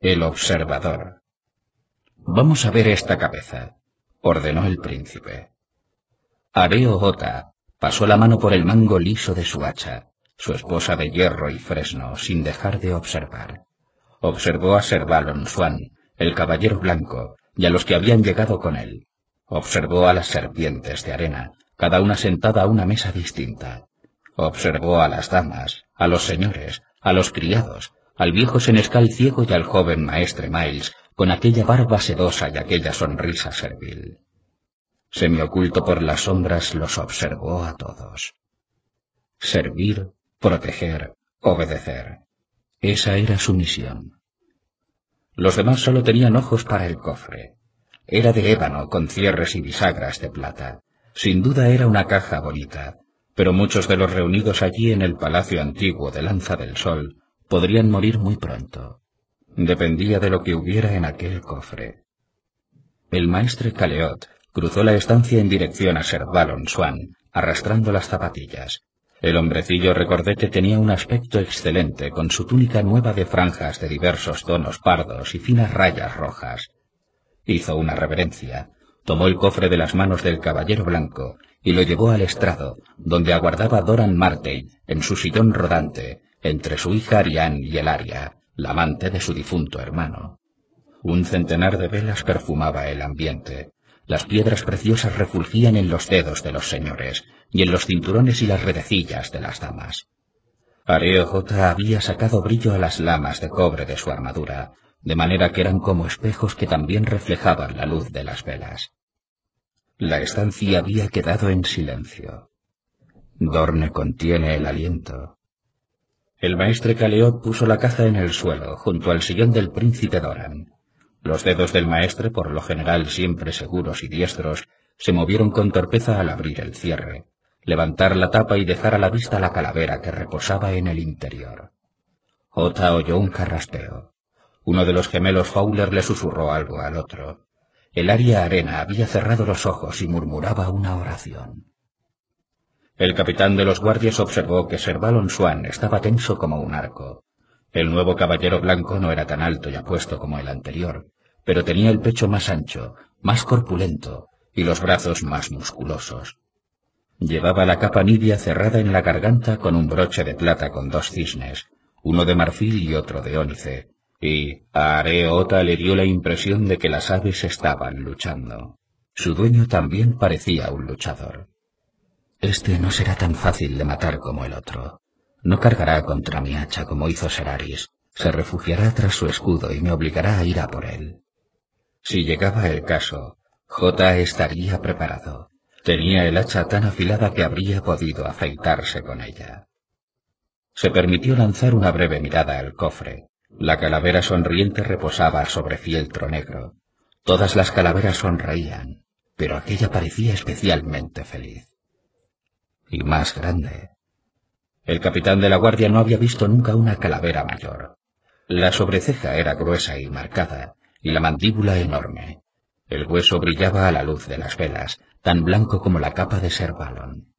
el observador. Vamos a ver esta cabeza, ordenó el príncipe. Areo Ota pasó la mano por el mango liso de su hacha, su esposa de hierro y fresno, sin dejar de observar. Observó a Swan, el caballero blanco, y a los que habían llegado con él. Observó a las serpientes de arena, cada una sentada a una mesa distinta. Observó a las damas, a los señores, a los criados, al viejo senescal ciego y al joven maestre Miles, con aquella barba sedosa y aquella sonrisa servil. Semioculto por las sombras los observó a todos. Servir, proteger, obedecer. Esa era su misión. Los demás solo tenían ojos para el cofre. Era de ébano con cierres y bisagras de plata. Sin duda era una caja bonita, pero muchos de los reunidos allí en el palacio antiguo de Lanza del Sol podrían morir muy pronto. Dependía de lo que hubiera en aquel cofre. El maestre Caleot cruzó la estancia en dirección a Sir Balon Swan, arrastrando las zapatillas. El hombrecillo recordete tenía un aspecto excelente, con su túnica nueva de franjas de diversos tonos pardos y finas rayas rojas. Hizo una reverencia, tomó el cofre de las manos del caballero blanco y lo llevó al estrado, donde aguardaba Doran Martey en su sillón rodante, entre su hija Ariane y el Aria, la amante de su difunto hermano. Un centenar de velas perfumaba el ambiente. Las piedras preciosas refulgían en los dedos de los señores y en los cinturones y las redecillas de las damas. Areo J había sacado brillo a las lamas de cobre de su armadura, de manera que eran como espejos que también reflejaban la luz de las velas. La estancia había quedado en silencio. Dorne contiene el aliento, el maestre Caleot puso la caja en el suelo, junto al sillón del príncipe Doran. Los dedos del maestre, por lo general siempre seguros y diestros, se movieron con torpeza al abrir el cierre, levantar la tapa y dejar a la vista la calavera que reposaba en el interior. Ota oyó un carraspeo. Uno de los gemelos Fowler le susurró algo al otro. El aria arena había cerrado los ojos y murmuraba una oración. El capitán de los guardias observó que Servalon Swan estaba tenso como un arco. El nuevo caballero blanco no era tan alto y apuesto como el anterior, pero tenía el pecho más ancho, más corpulento y los brazos más musculosos. Llevaba la capa nibia cerrada en la garganta con un broche de plata con dos cisnes, uno de marfil y otro de ónice, y a Areota le dio la impresión de que las aves estaban luchando. Su dueño también parecía un luchador. Este no será tan fácil de matar como el otro. No cargará contra mi hacha como hizo Seraris. Se refugiará tras su escudo y me obligará a ir a por él. Si llegaba el caso, J estaría preparado. Tenía el hacha tan afilada que habría podido afeitarse con ella. Se permitió lanzar una breve mirada al cofre. La calavera sonriente reposaba sobre fieltro negro. Todas las calaveras sonreían, pero aquella parecía especialmente feliz y más grande. El capitán de la guardia no había visto nunca una calavera mayor. La sobreceja era gruesa y marcada, y la mandíbula enorme. El hueso brillaba a la luz de las velas, tan blanco como la capa de Servalon.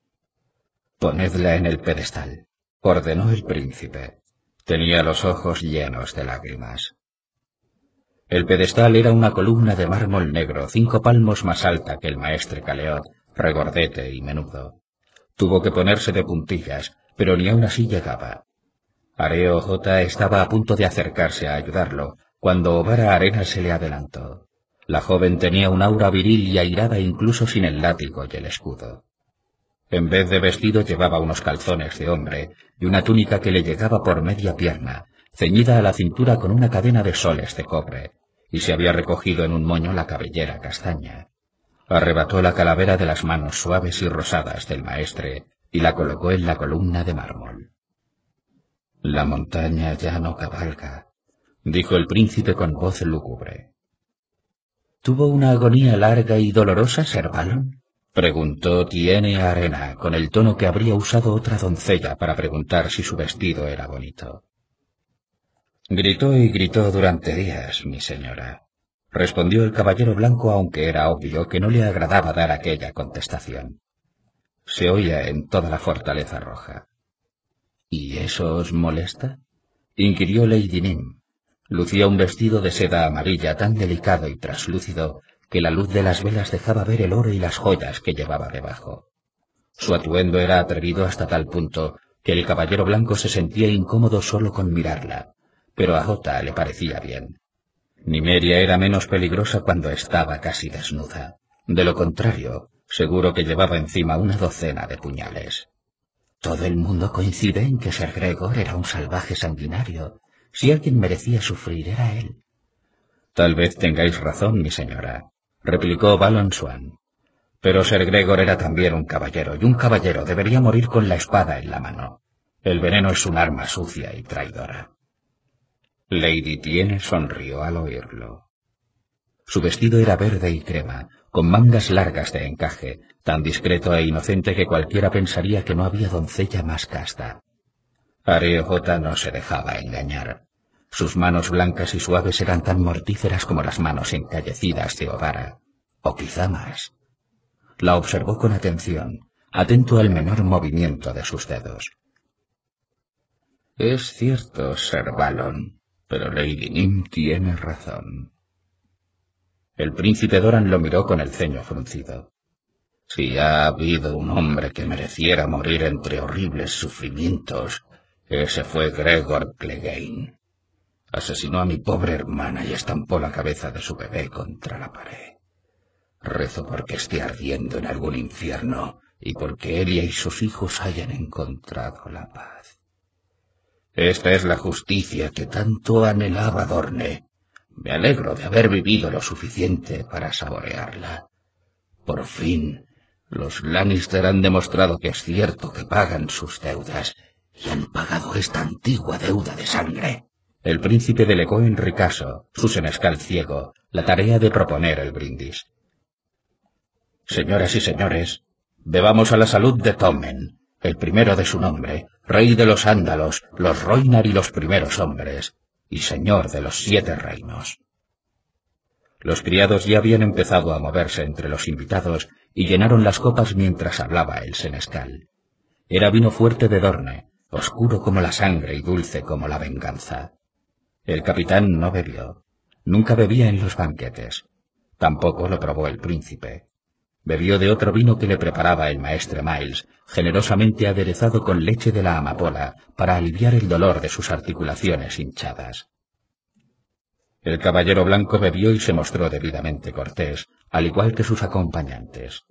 Ponedla en el pedestal, ordenó el príncipe. Tenía los ojos llenos de lágrimas. El pedestal era una columna de mármol negro cinco palmos más alta que el maestre Caleot, regordete y menudo. Tuvo que ponerse de puntillas, pero ni aun así llegaba. Areo J estaba a punto de acercarse a ayudarlo, cuando Ovara Arena se le adelantó. La joven tenía un aura viril y airada incluso sin el látigo y el escudo. En vez de vestido llevaba unos calzones de hombre y una túnica que le llegaba por media pierna, ceñida a la cintura con una cadena de soles de cobre, y se había recogido en un moño la cabellera castaña. Arrebató la calavera de las manos suaves y rosadas del maestre y la colocó en la columna de mármol. La montaña ya no cabalga. dijo el príncipe con voz lúgubre. ¿Tuvo una agonía larga y dolorosa, Sir Balon? preguntó Tiene Arena con el tono que habría usado otra doncella para preguntar si su vestido era bonito. Gritó y gritó durante días, mi señora, respondió el caballero blanco aunque era obvio que no le agradaba dar aquella contestación. Se oía en toda la fortaleza roja. ¿Y eso os molesta? inquirió Lady Nim. Lucía un vestido de seda amarilla tan delicado y traslúcido que la luz de las velas dejaba ver el oro y las joyas que llevaba debajo. Su atuendo era atrevido hasta tal punto que el caballero blanco se sentía incómodo solo con mirarla, pero a Jota le parecía bien. Nimeria era menos peligrosa cuando estaba casi desnuda. De lo contrario, seguro que llevaba encima una docena de puñales. Todo el mundo coincide en que Ser Gregor era un salvaje sanguinario. Si alguien merecía sufrir era él. Tal vez tengáis razón, mi señora, replicó Balon Swan. Pero Ser Gregor era también un caballero, y un caballero debería morir con la espada en la mano. El veneno es un arma sucia y traidora. Lady Tiene sonrió al oírlo. Su vestido era verde y crema, con mangas largas de encaje, tan discreto e inocente que cualquiera pensaría que no había doncella más casta. J. no se dejaba engañar. Sus manos blancas y suaves eran tan mortíferas como las manos encallecidas de Ovara, o quizá más. La observó con atención, atento al menor movimiento de sus dedos. Es cierto, Sir Balon, pero Lady Nim tiene razón. El príncipe Doran lo miró con el ceño fruncido. Si ha habido un hombre que mereciera morir entre horribles sufrimientos, ese fue Gregor Clegane. Asesinó a mi pobre hermana y estampó la cabeza de su bebé contra la pared. Rezo porque esté ardiendo en algún infierno y porque ella y sus hijos hayan encontrado la paz. Esta es la justicia que tanto anhelaba Dorne me alegro de haber vivido lo suficiente para saborearla. Por fin, los Lannister han demostrado que es cierto que pagan sus deudas y han pagado esta antigua deuda de sangre. El príncipe delegó en Ricaso, su senescal ciego, la tarea de proponer el brindis. Señoras y señores, bebamos a la salud de Tommen, el primero de su nombre, rey de los ándalos, los Roinar y los primeros hombres, y señor de los siete reinos. Los criados ya habían empezado a moverse entre los invitados y llenaron las copas mientras hablaba el senescal. Era vino fuerte de Dorne, oscuro como la sangre y dulce como la venganza. El capitán no bebió. Nunca bebía en los banquetes. Tampoco lo probó el príncipe. Bebió de otro vino que le preparaba el maestre Miles, generosamente aderezado con leche de la amapola, para aliviar el dolor de sus articulaciones hinchadas. El caballero blanco bebió y se mostró debidamente cortés, al igual que sus acompañantes.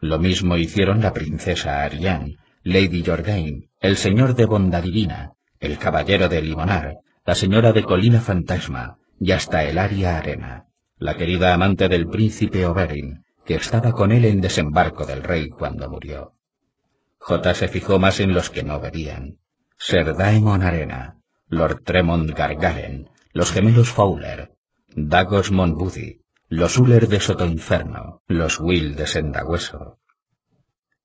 Lo mismo hicieron la princesa Ariane, Lady Jordain, el señor de Bondadivina, el caballero de Limonar, la señora de Colina Fantasma y hasta el Aria Arena, la querida amante del príncipe Oberyn, que estaba con él en desembarco del rey cuando murió. J se fijó más en los que no bebían. Ser Daemon Arena, Lord Tremont Gargaren, los gemelos Fowler, Dagos Monbudi, los Uller de Sotoinferno, los Will de Sendagüeso.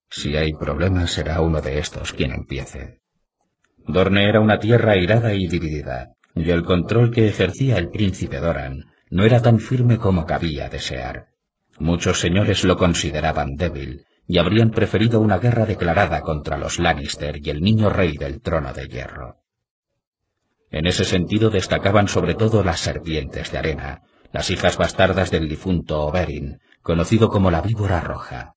Si hay problemas será uno de estos quien empiece. Dorne era una tierra airada y dividida, y el control que ejercía el príncipe Doran no era tan firme como cabía desear. Muchos señores lo consideraban débil y habrían preferido una guerra declarada contra los Lannister y el niño rey del trono de hierro. En ese sentido destacaban sobre todo las serpientes de arena, las hijas bastardas del difunto Oberyn, conocido como la víbora roja.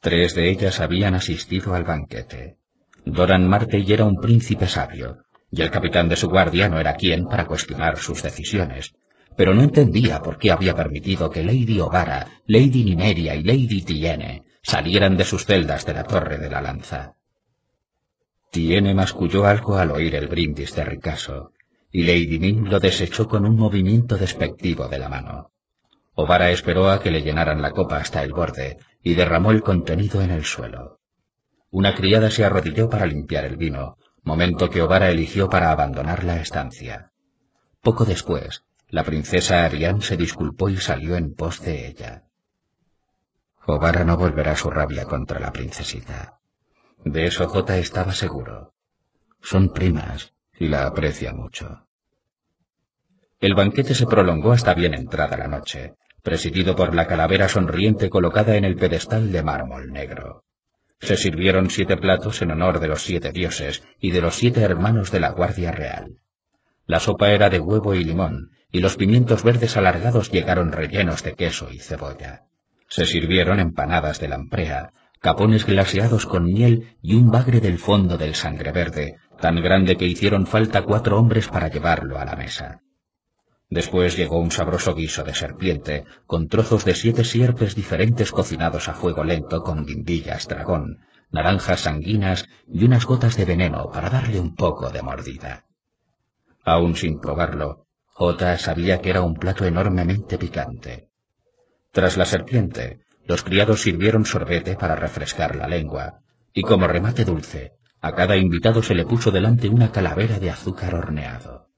Tres de ellas habían asistido al banquete. Doran Martell era un príncipe sabio, y el capitán de su guardia no era quien para cuestionar sus decisiones, pero no entendía por qué había permitido que Lady Ovara, Lady Nimeria y Lady Tiene salieran de sus celdas de la Torre de la Lanza. Tiene masculló algo al oír el brindis de Ricaso, y Lady Nim lo desechó con un movimiento despectivo de la mano. Ovara esperó a que le llenaran la copa hasta el borde y derramó el contenido en el suelo. Una criada se arrodilló para limpiar el vino, momento que Ovara eligió para abandonar la estancia. Poco después, la princesa Ariane se disculpó y salió en pos de ella. Obara no volverá su rabia contra la princesita. De eso J estaba seguro. Son primas y la aprecia mucho. El banquete se prolongó hasta bien entrada la noche, presidido por la calavera sonriente colocada en el pedestal de mármol negro. Se sirvieron siete platos en honor de los siete dioses y de los siete hermanos de la Guardia Real. La sopa era de huevo y limón, y los pimientos verdes alargados llegaron rellenos de queso y cebolla. Se sirvieron empanadas de lamprea, capones glaseados con miel y un bagre del fondo del sangre verde, tan grande que hicieron falta cuatro hombres para llevarlo a la mesa. Después llegó un sabroso guiso de serpiente, con trozos de siete sierpes diferentes cocinados a fuego lento con guindillas dragón, naranjas sanguinas y unas gotas de veneno para darle un poco de mordida. Aún sin probarlo, Jota sabía que era un plato enormemente picante. Tras la serpiente, los criados sirvieron sorbete para refrescar la lengua, y como remate dulce, a cada invitado se le puso delante una calavera de azúcar horneado.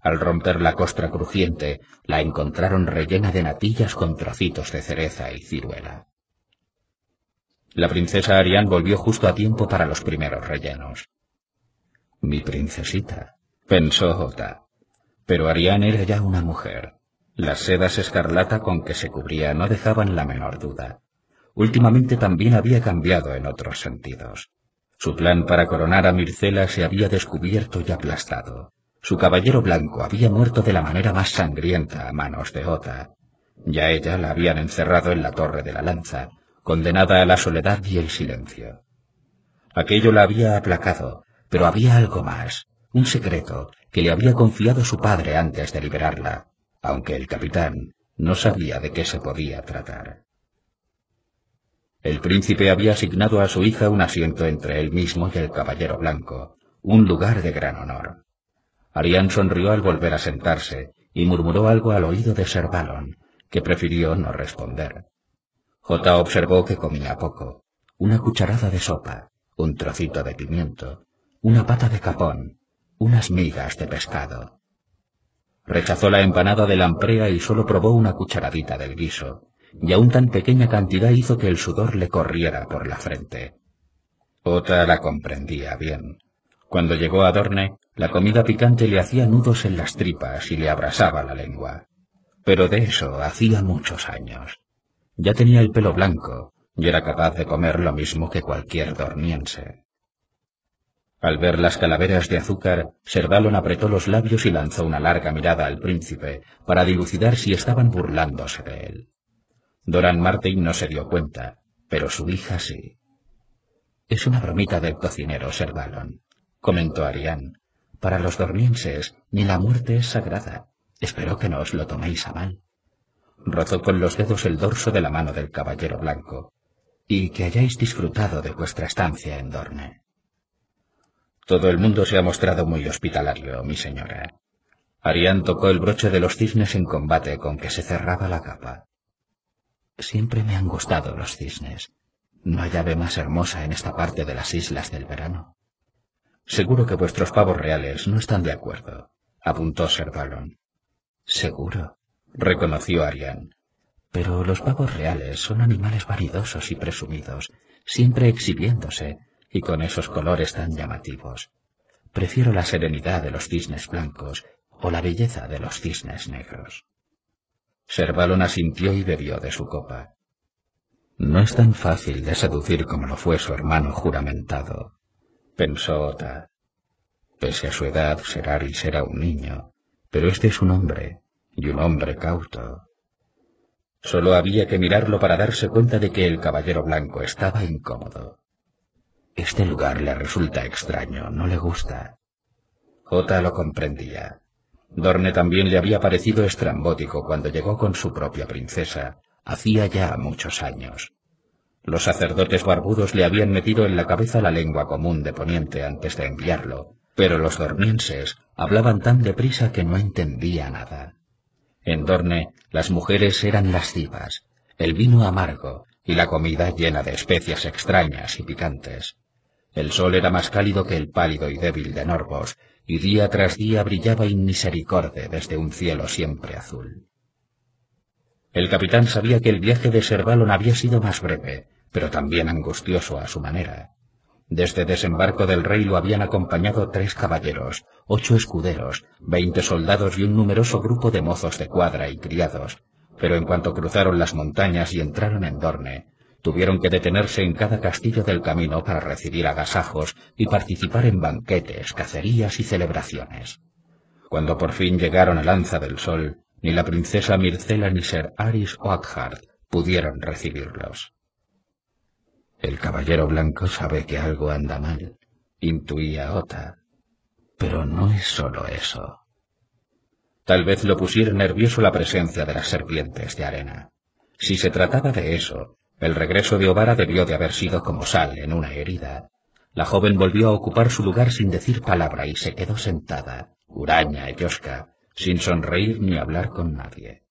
Al romper la costra crujiente, la encontraron rellena de natillas con trocitos de cereza y ciruela. La princesa Arián volvió justo a tiempo para los primeros rellenos. Mi princesita, pensó Jota. Pero Arián era ya una mujer. Las sedas escarlata con que se cubría no dejaban la menor duda. Últimamente también había cambiado en otros sentidos. Su plan para coronar a Mircela se había descubierto y aplastado. Su caballero blanco había muerto de la manera más sangrienta a manos de Ota. Ya ella la habían encerrado en la torre de la lanza, condenada a la soledad y el silencio. Aquello la había aplacado, pero había algo más, un secreto que le había confiado su padre antes de liberarla, aunque el capitán no sabía de qué se podía tratar. El príncipe había asignado a su hija un asiento entre él mismo y el caballero blanco, un lugar de gran honor. Arián sonrió al volver a sentarse y murmuró algo al oído de Sir Balon, que prefirió no responder. J observó que comía poco, una cucharada de sopa, un trocito de pimiento, una pata de capón, unas migas de pescado. Rechazó la empanada de lamprea y solo probó una cucharadita del guiso, y aún tan pequeña cantidad hizo que el sudor le corriera por la frente. Otra la comprendía bien. Cuando llegó a Dorne, la comida picante le hacía nudos en las tripas y le abrasaba la lengua. Pero de eso hacía muchos años. Ya tenía el pelo blanco y era capaz de comer lo mismo que cualquier dormiense. Al ver las calaveras de azúcar, Servalon apretó los labios y lanzó una larga mirada al príncipe para dilucidar si estaban burlándose de él. Doran Martin no se dio cuenta, pero su hija sí. Es una bromita del cocinero, Servalon, comentó Arián, para los dormienses, ni la muerte es sagrada. Espero que no os lo toméis a mal. Rozó con los dedos el dorso de la mano del caballero blanco, y que hayáis disfrutado de vuestra estancia en Dorne. Todo el mundo se ha mostrado muy hospitalario, mi señora. Arián tocó el broche de los cisnes en combate con que se cerraba la capa. Siempre me han gustado los cisnes. No hay ave más hermosa en esta parte de las islas del verano. Seguro que vuestros pavos reales no están de acuerdo, apuntó Sir. Seguro, reconoció Arian. Pero los pavos reales son animales vanidosos y presumidos, siempre exhibiéndose, y con esos colores tan llamativos. Prefiero la serenidad de los cisnes blancos o la belleza de los cisnes negros. Servalon asintió y bebió de su copa. No es tan fácil de seducir como lo fue su hermano juramentado, pensó Ota. Pese a su edad, Seraris era un niño, pero este es un hombre, y un hombre cauto. Solo había que mirarlo para darse cuenta de que el caballero blanco estaba incómodo. Este lugar le resulta extraño, no le gusta. Ota lo comprendía. Dorne también le había parecido estrambótico cuando llegó con su propia princesa, hacía ya muchos años. Los sacerdotes barbudos le habían metido en la cabeza la lengua común de Poniente antes de enviarlo, pero los dormienses hablaban tan deprisa que no entendía nada. En Dorne las mujeres eran lascivas, el vino amargo y la comida llena de especias extrañas y picantes. El sol era más cálido que el pálido y débil de Norbos, y día tras día brillaba inmisericorde desde un cielo siempre azul. El capitán sabía que el viaje de Servalon había sido más breve, pero también angustioso a su manera. Desde desembarco del rey lo habían acompañado tres caballeros, ocho escuderos, veinte soldados y un numeroso grupo de mozos de cuadra y criados, pero en cuanto cruzaron las montañas y entraron en Dorne, tuvieron que detenerse en cada castillo del camino para recibir agasajos y participar en banquetes, cacerías y celebraciones. Cuando por fin llegaron a Lanza del Sol, ni la princesa Mircela ni Ser Aris Oakhart pudieron recibirlos. El caballero blanco sabe que algo anda mal, intuía Ota. Pero no es solo eso. Tal vez lo pusiera nervioso la presencia de las serpientes de arena. Si se trataba de eso, el regreso de Ovara debió de haber sido como sal en una herida. La joven volvió a ocupar su lugar sin decir palabra y se quedó sentada, huraña y yosca, sin sonreír ni hablar con nadie.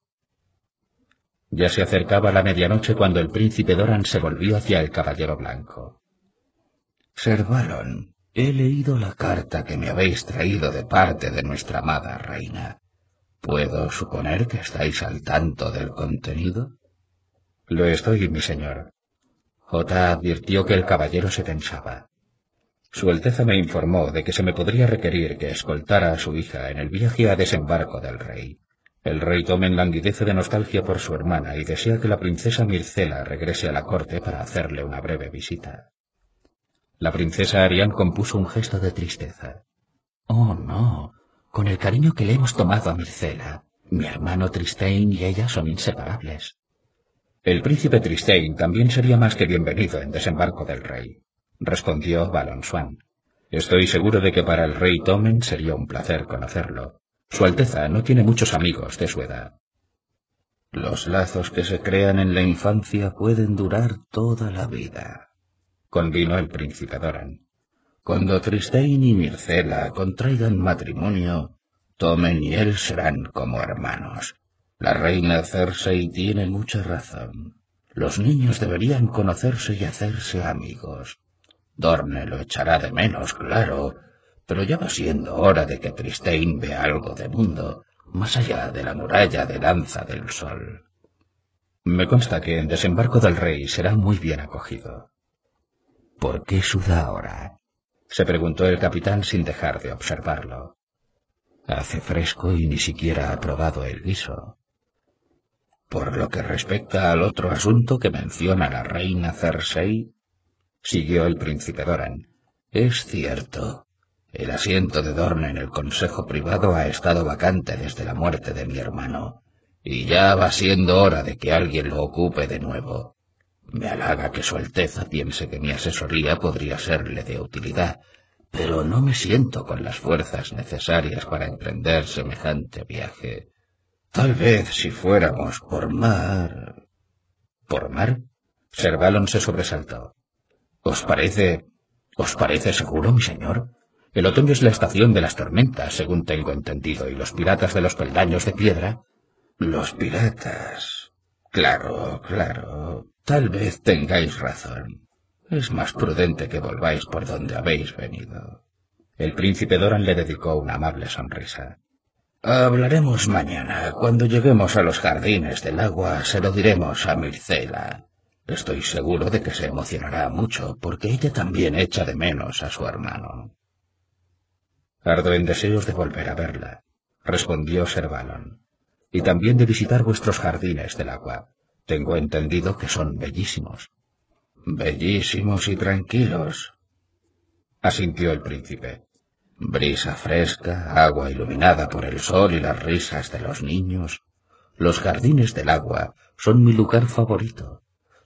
Ya se acercaba la medianoche cuando el príncipe Doran se volvió hacia el caballero blanco. Ser Balon, he leído la carta que me habéis traído de parte de nuestra amada reina. ¿Puedo suponer que estáis al tanto del contenido? Lo estoy, mi señor. J advirtió que el caballero se tensaba. Su Alteza me informó de que se me podría requerir que escoltara a su hija en el viaje a desembarco del rey. El rey Tomen languidece de nostalgia por su hermana y desea que la princesa Mircela regrese a la corte para hacerle una breve visita. La princesa Arián compuso un gesto de tristeza. Oh, no, con el cariño que le hemos tomado a Mircela, mi hermano Tristein y ella son inseparables. El príncipe Tristein también sería más que bienvenido en desembarco del rey, respondió Swan. Estoy seguro de que para el rey Tomen sería un placer conocerlo. Su Alteza no tiene muchos amigos de su edad. Los lazos que se crean en la infancia pueden durar toda la vida, convino el príncipe Doran. Cuando Tristein y Mircela contraigan matrimonio, Tomen y él serán como hermanos. La reina Cersei tiene mucha razón. Los niños deberían conocerse y hacerse amigos. Dorne lo echará de menos, claro, pero ya va siendo hora de que Tristein vea algo de mundo, más allá de la muralla de lanza del sol. Me consta que en desembarco del rey será muy bien acogido. ¿Por qué suda ahora? se preguntó el capitán sin dejar de observarlo. Hace fresco y ni siquiera ha probado el guiso. Por lo que respecta al otro asunto que menciona la reina Cersei, siguió el príncipe Doran, es cierto. El asiento de Dorne en el Consejo Privado ha estado vacante desde la muerte de mi hermano, y ya va siendo hora de que alguien lo ocupe de nuevo. Me halaga que Su Alteza piense que mi asesoría podría serle de utilidad, pero no me siento con las fuerzas necesarias para emprender semejante viaje. Tal vez si fuéramos por mar. ¿Por mar? Servalon se sobresaltó. ¿Os parece... ¿Os parece seguro, mi señor? El otoño es la estación de las tormentas, según tengo entendido, y los piratas de los peldaños de piedra. Los piratas. Claro, claro. Tal vez tengáis razón. Es más prudente que volváis por donde habéis venido. El príncipe Doran le dedicó una amable sonrisa. Hablaremos mañana. Cuando lleguemos a los jardines del agua, se lo diremos a Mircela. Estoy seguro de que se emocionará mucho, porque ella también echa de menos a su hermano. Ardo en deseos de volver a verla, respondió Servalon, y también de visitar vuestros jardines del agua. Tengo entendido que son bellísimos. Bellísimos y tranquilos, asintió el príncipe. Brisa fresca, agua iluminada por el sol y las risas de los niños. Los jardines del agua son mi lugar favorito.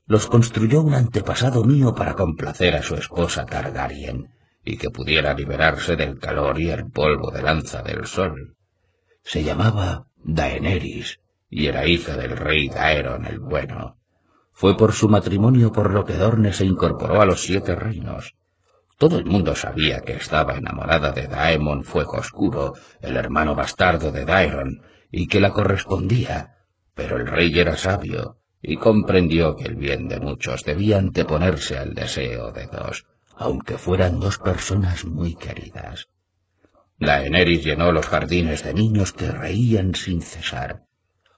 Los construyó un antepasado mío para complacer a su esposa Targaryen, y que pudiera liberarse del calor y el polvo de lanza del sol. Se llamaba Daenerys y era hija del rey Daeron el Bueno. Fue por su matrimonio por lo que Dorne se incorporó a los siete reinos. Todo el mundo sabía que estaba enamorada de Daemon Fuego Oscuro, el hermano bastardo de Daeron, y que la correspondía, pero el rey era sabio y comprendió que el bien de muchos debía anteponerse al deseo de dos, aunque fueran dos personas muy queridas. Daenerys llenó los jardines de niños que reían sin cesar.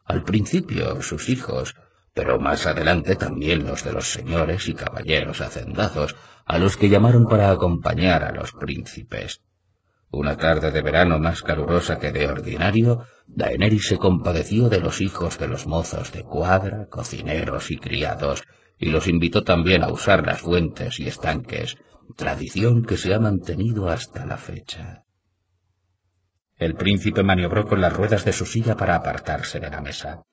Al principio sus hijos, pero más adelante también los de los señores y caballeros hacendados, a los que llamaron para acompañar a los príncipes. Una tarde de verano más calurosa que de ordinario, Daenerys se compadeció de los hijos de los mozos de cuadra, cocineros y criados, y los invitó también a usar las fuentes y estanques, tradición que se ha mantenido hasta la fecha. El príncipe maniobró con las ruedas de su silla para apartarse de la mesa.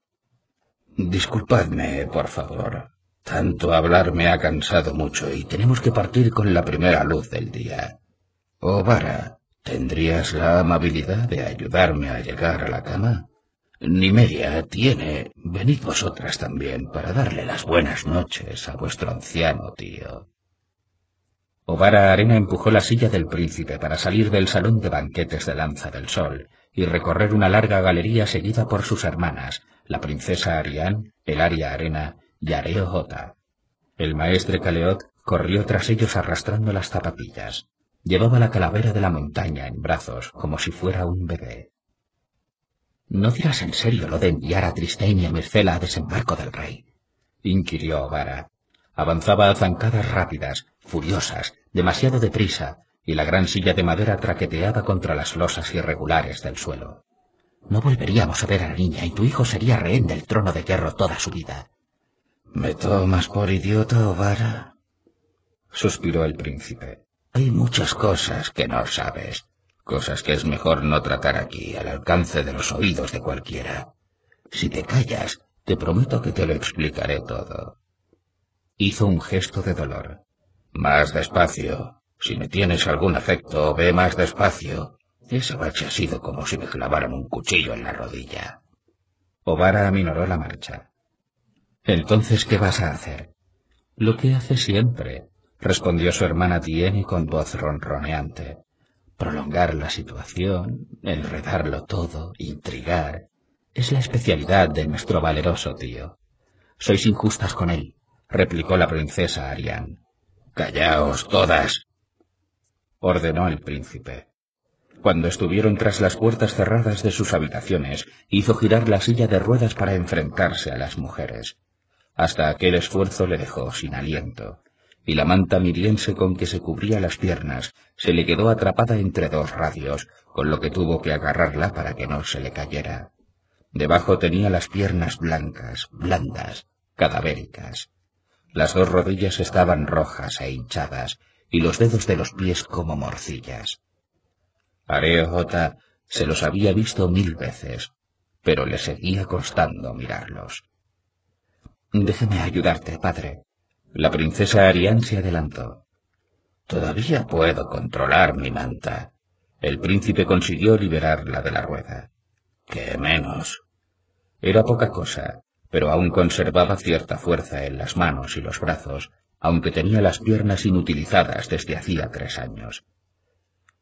Disculpadme, por favor. Tanto hablar me ha cansado mucho y tenemos que partir con la primera luz del día. Ovara, ¿tendrías la amabilidad de ayudarme a llegar a la cama? Nimeria tiene. Venid vosotras también para darle las buenas noches a vuestro anciano tío. Ovara Arena empujó la silla del príncipe para salir del salón de banquetes de Lanza del Sol y recorrer una larga galería seguida por sus hermanas, la princesa Arián, el Aria Arena y Areo Jota. El maestre Caleot corrió tras ellos arrastrando las zapatillas. Llevaba la calavera de la montaña en brazos como si fuera un bebé. ¿No dirás en serio lo de enviar a Tristane y a Mircela a desembarco del rey? inquirió Ovara. Avanzaba a zancadas rápidas, furiosas, demasiado deprisa, y la gran silla de madera traqueteaba contra las losas irregulares del suelo. No volveríamos a ver a la niña y tu hijo sería rehén del trono de hierro toda su vida. ¿Me tomas por idiota, Ovara? suspiró el príncipe. Hay muchas cosas que no sabes, cosas que es mejor no tratar aquí, al alcance de los oídos de cualquiera. Si te callas, te prometo que te lo explicaré todo. Hizo un gesto de dolor. Más despacio. Si me tienes algún afecto, ve más despacio. Esa bache ha sido como si me clavaran un cuchillo en la rodilla. Ovara aminoró la marcha. Entonces, ¿qué vas a hacer? Lo que hace siempre, respondió su hermana Tiene con voz ronroneante. Prolongar la situación, enredarlo todo, intrigar, es la especialidad de nuestro valeroso tío. Sois injustas con él, replicó la princesa Arián. Callaos todas, ordenó el príncipe. Cuando estuvieron tras las puertas cerradas de sus habitaciones, hizo girar la silla de ruedas para enfrentarse a las mujeres. Hasta aquel esfuerzo le dejó sin aliento, y la manta miriense con que se cubría las piernas se le quedó atrapada entre dos radios, con lo que tuvo que agarrarla para que no se le cayera. Debajo tenía las piernas blancas, blandas, cadavéricas. Las dos rodillas estaban rojas e hinchadas, y los dedos de los pies como morcillas. Areo se los había visto mil veces, pero le seguía costando mirarlos. Déjeme ayudarte, padre. La princesa Arián se adelantó. Todavía puedo controlar mi manta. El príncipe consiguió liberarla de la rueda. ¡Qué menos! Era poca cosa, pero aún conservaba cierta fuerza en las manos y los brazos, aunque tenía las piernas inutilizadas desde hacía tres años.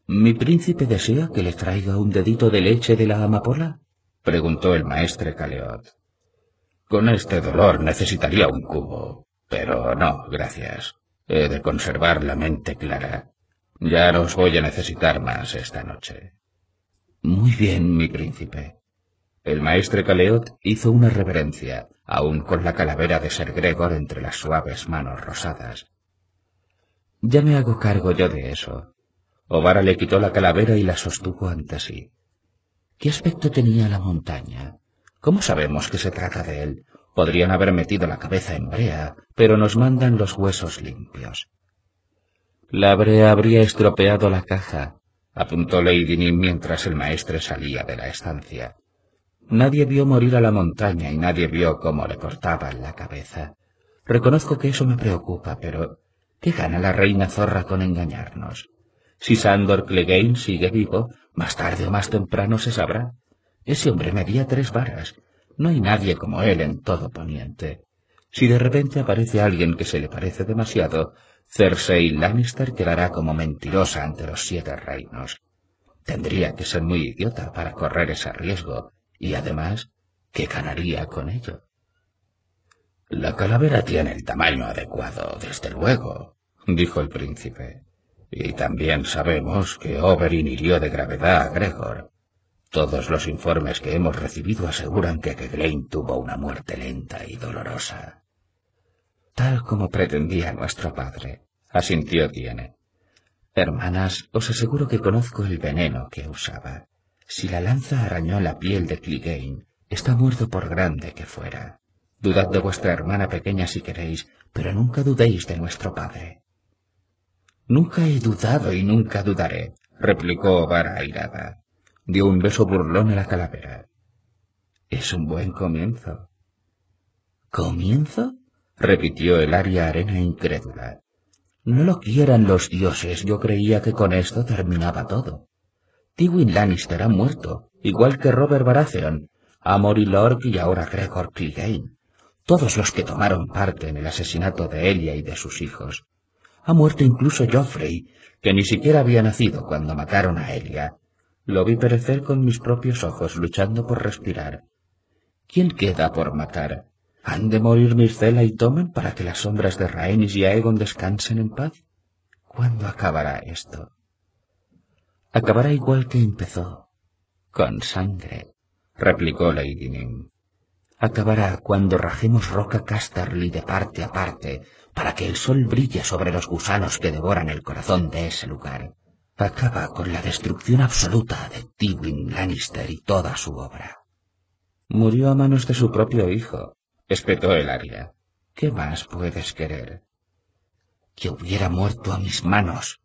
¿Mi príncipe desea que le traiga un dedito de leche de la amapola? preguntó el maestre Caleot. Con este dolor necesitaría un cubo, pero no, gracias. He de conservar la mente clara. Ya no os voy a necesitar más esta noche. Muy bien, mi príncipe. El maestre Caleot hizo una reverencia, aun con la calavera de Ser Gregor entre las suaves manos rosadas. Ya me hago cargo yo de eso. Ovara le quitó la calavera y la sostuvo ante sí. ¿Qué aspecto tenía la montaña? ¿Cómo sabemos que se trata de él? Podrían haber metido la cabeza en brea, pero nos mandan los huesos limpios. La brea habría estropeado la caja, apuntó Lady mientras el maestre salía de la estancia. Nadie vio morir a la montaña y nadie vio cómo le cortaban la cabeza. Reconozco que eso me preocupa, pero ¿qué gana la reina zorra con engañarnos? Si Sandor Clegane sigue vivo, más tarde o más temprano se sabrá. Ese hombre medía tres varas. No hay nadie como él en todo Poniente. Si de repente aparece alguien que se le parece demasiado, Cersei Lannister quedará como mentirosa ante los siete reinos. Tendría que ser muy idiota para correr ese riesgo, y además, ¿qué ganaría con ello? La calavera tiene el tamaño adecuado, desde luego, dijo el príncipe. Y también sabemos que Oberyn hirió de gravedad a Gregor. Todos los informes que hemos recibido aseguran que Glegane tuvo una muerte lenta y dolorosa. Tal como pretendía nuestro padre, asintió Tiene. Hermanas, os aseguro que conozco el veneno que usaba. Si la lanza arañó la piel de Clegane, está muerto por grande que fuera. Dudad de vuestra hermana pequeña si queréis, pero nunca dudéis de nuestro padre. Nunca he dudado y nunca dudaré, replicó Vara airada. Dio un beso burlón a la calavera. Es un buen comienzo. ¿Comienzo? repitió el aria arena incrédula. No lo quieran los dioses, yo creía que con esto terminaba todo. Tywin Lannister ha muerto, igual que Robert Baratheon, Amory Lork y ahora Gregor Clegane. Todos los que tomaron parte en el asesinato de Elia y de sus hijos. Ha muerto incluso Joffrey, que ni siquiera había nacido cuando mataron a Elia. Lo vi perecer con mis propios ojos luchando por respirar. ¿Quién queda por matar? ¿Han de morir Mircela y Tommen para que las sombras de Rhaenys y Aegon descansen en paz? ¿Cuándo acabará esto? acabará igual que empezó, con sangre, replicó Lady Nim. Acabará cuando rajemos Roca Casterly de parte a parte para que el sol brille sobre los gusanos que devoran el corazón de ese lugar. Acaba con la destrucción absoluta de Tywin Lannister y toda su obra. Murió a manos de su propio hijo, espetó el aria. ¿Qué más puedes querer? Que hubiera muerto a mis manos,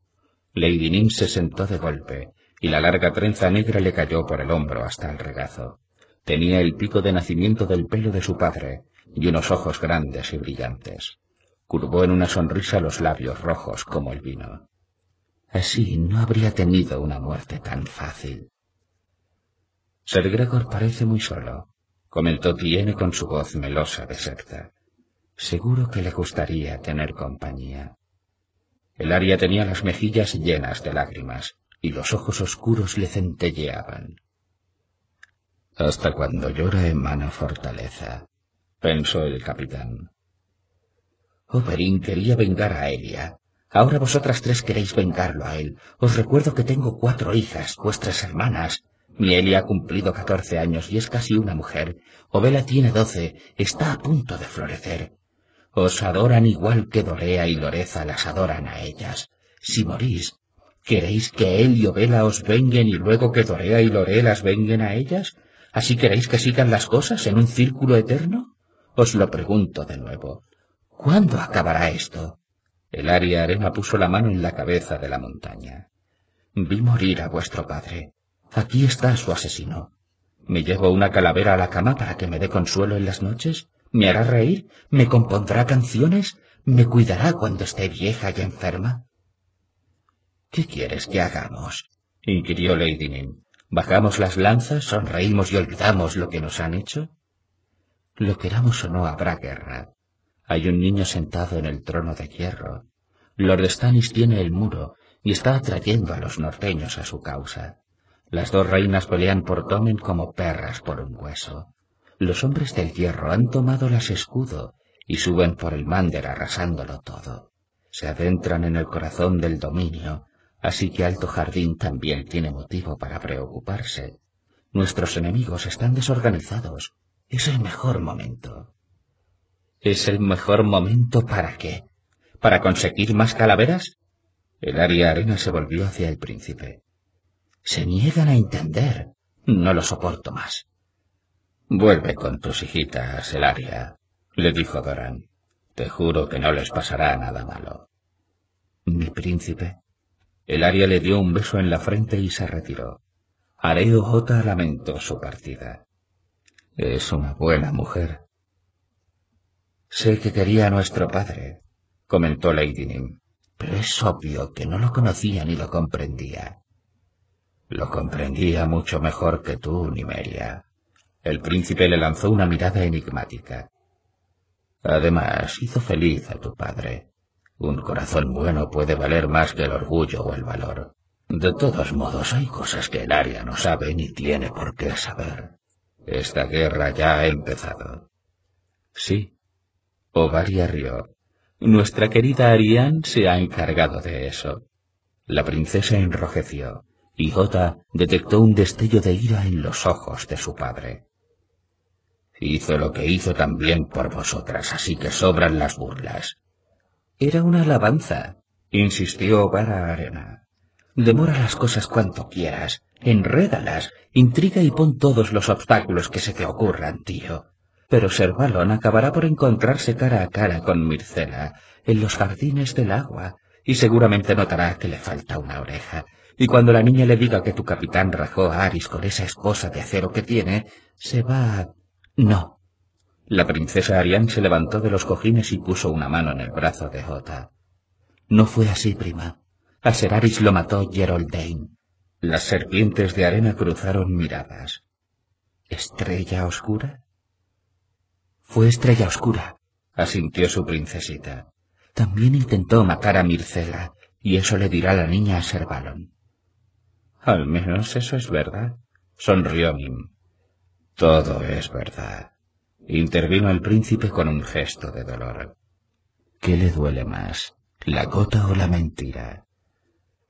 Lady Nim se sentó de golpe, y la larga trenza negra le cayó por el hombro hasta el regazo. Tenía el pico de nacimiento del pelo de su padre, y unos ojos grandes y brillantes. Curvó en una sonrisa los labios rojos como el vino. Así no habría tenido una muerte tan fácil. Sir Gregor parece muy solo, comentó Tiene con su voz melosa de secta. Seguro que le gustaría tener compañía. El aria tenía las mejillas llenas de lágrimas y los ojos oscuros le centelleaban. Hasta cuando llora emana fortaleza, pensó el capitán. Oberyn quería vengar a Elia. Ahora vosotras tres queréis vengarlo a él. Os recuerdo que tengo cuatro hijas, vuestras hermanas. Mi Elia ha cumplido catorce años y es casi una mujer. Ovela tiene doce, está a punto de florecer. Os adoran igual que Dorea y Loreza las adoran a ellas. Si morís, ¿queréis que él y Ovela os venguen y luego que Dorea y Lore las venguen a ellas? ¿Así queréis que sigan las cosas en un círculo eterno? Os lo pregunto de nuevo. ¿Cuándo acabará esto? El aria arena puso la mano en la cabeza de la montaña. Vi morir a vuestro padre. Aquí está su asesino. ¿Me llevo una calavera a la cama para que me dé consuelo en las noches? ¿Me hará reír? ¿Me compondrá canciones? ¿Me cuidará cuando esté vieja y enferma? ¿Qué quieres que hagamos? inquirió Lady Nim. ¿Bajamos las lanzas, sonreímos y olvidamos lo que nos han hecho? Lo queramos o no habrá guerra. Hay un niño sentado en el trono de hierro. Lord Stannis tiene el muro y está atrayendo a los norteños a su causa. Las dos reinas pelean por Tomen como perras por un hueso. Los hombres del hierro han tomado las escudo y suben por el Mander arrasándolo todo. Se adentran en el corazón del dominio, así que Alto Jardín también tiene motivo para preocuparse. Nuestros enemigos están desorganizados. Es el mejor momento. ¿Es el mejor momento para qué? ¿Para conseguir más calaveras? El aria arena se volvió hacia el príncipe. Se niegan a entender. No lo soporto más. Vuelve con tus hijitas, Elaria, le dijo Doran. Te juro que no les pasará nada malo. Mi príncipe. Elaria le dio un beso en la frente y se retiró. Areo Jota lamentó su partida. Es una buena mujer. Sé que quería a nuestro padre, comentó Lady Nim, pero es obvio que no lo conocía ni lo comprendía. Lo comprendía mucho mejor que tú, Nimeria, el príncipe le lanzó una mirada enigmática. Además, hizo feliz a tu padre. Un corazón bueno puede valer más que el orgullo o el valor. De todos modos, hay cosas que el área no sabe ni tiene por qué saber. Esta guerra ya ha empezado. Sí. Ovaria rió. Nuestra querida Ariane se ha encargado de eso. La princesa enrojeció, y Jota detectó un destello de ira en los ojos de su padre. Hizo lo que hizo también por vosotras, así que sobran las burlas. Era una alabanza, insistió Vara Arena. Demora las cosas cuanto quieras, enrédalas, intriga y pon todos los obstáculos que se te ocurran, tío. Pero Servalón acabará por encontrarse cara a cara con Mircela en los jardines del agua, y seguramente notará que le falta una oreja. Y cuando la niña le diga que tu capitán rajó a Aris con esa esposa de acero que tiene, se va. No. La princesa Arián se levantó de los cojines y puso una mano en el brazo de Jota. No fue así, prima. A Seraris lo mató Geraldine. Las serpientes de arena cruzaron miradas. ¿Estrella oscura? Fue estrella oscura, asintió su princesita. También intentó matar a Mircela, y eso le dirá la niña a Servalon. Al menos eso es verdad, sonrió Mim. Todo es verdad, intervino el príncipe con un gesto de dolor. ¿Qué le duele más, la gota o la mentira?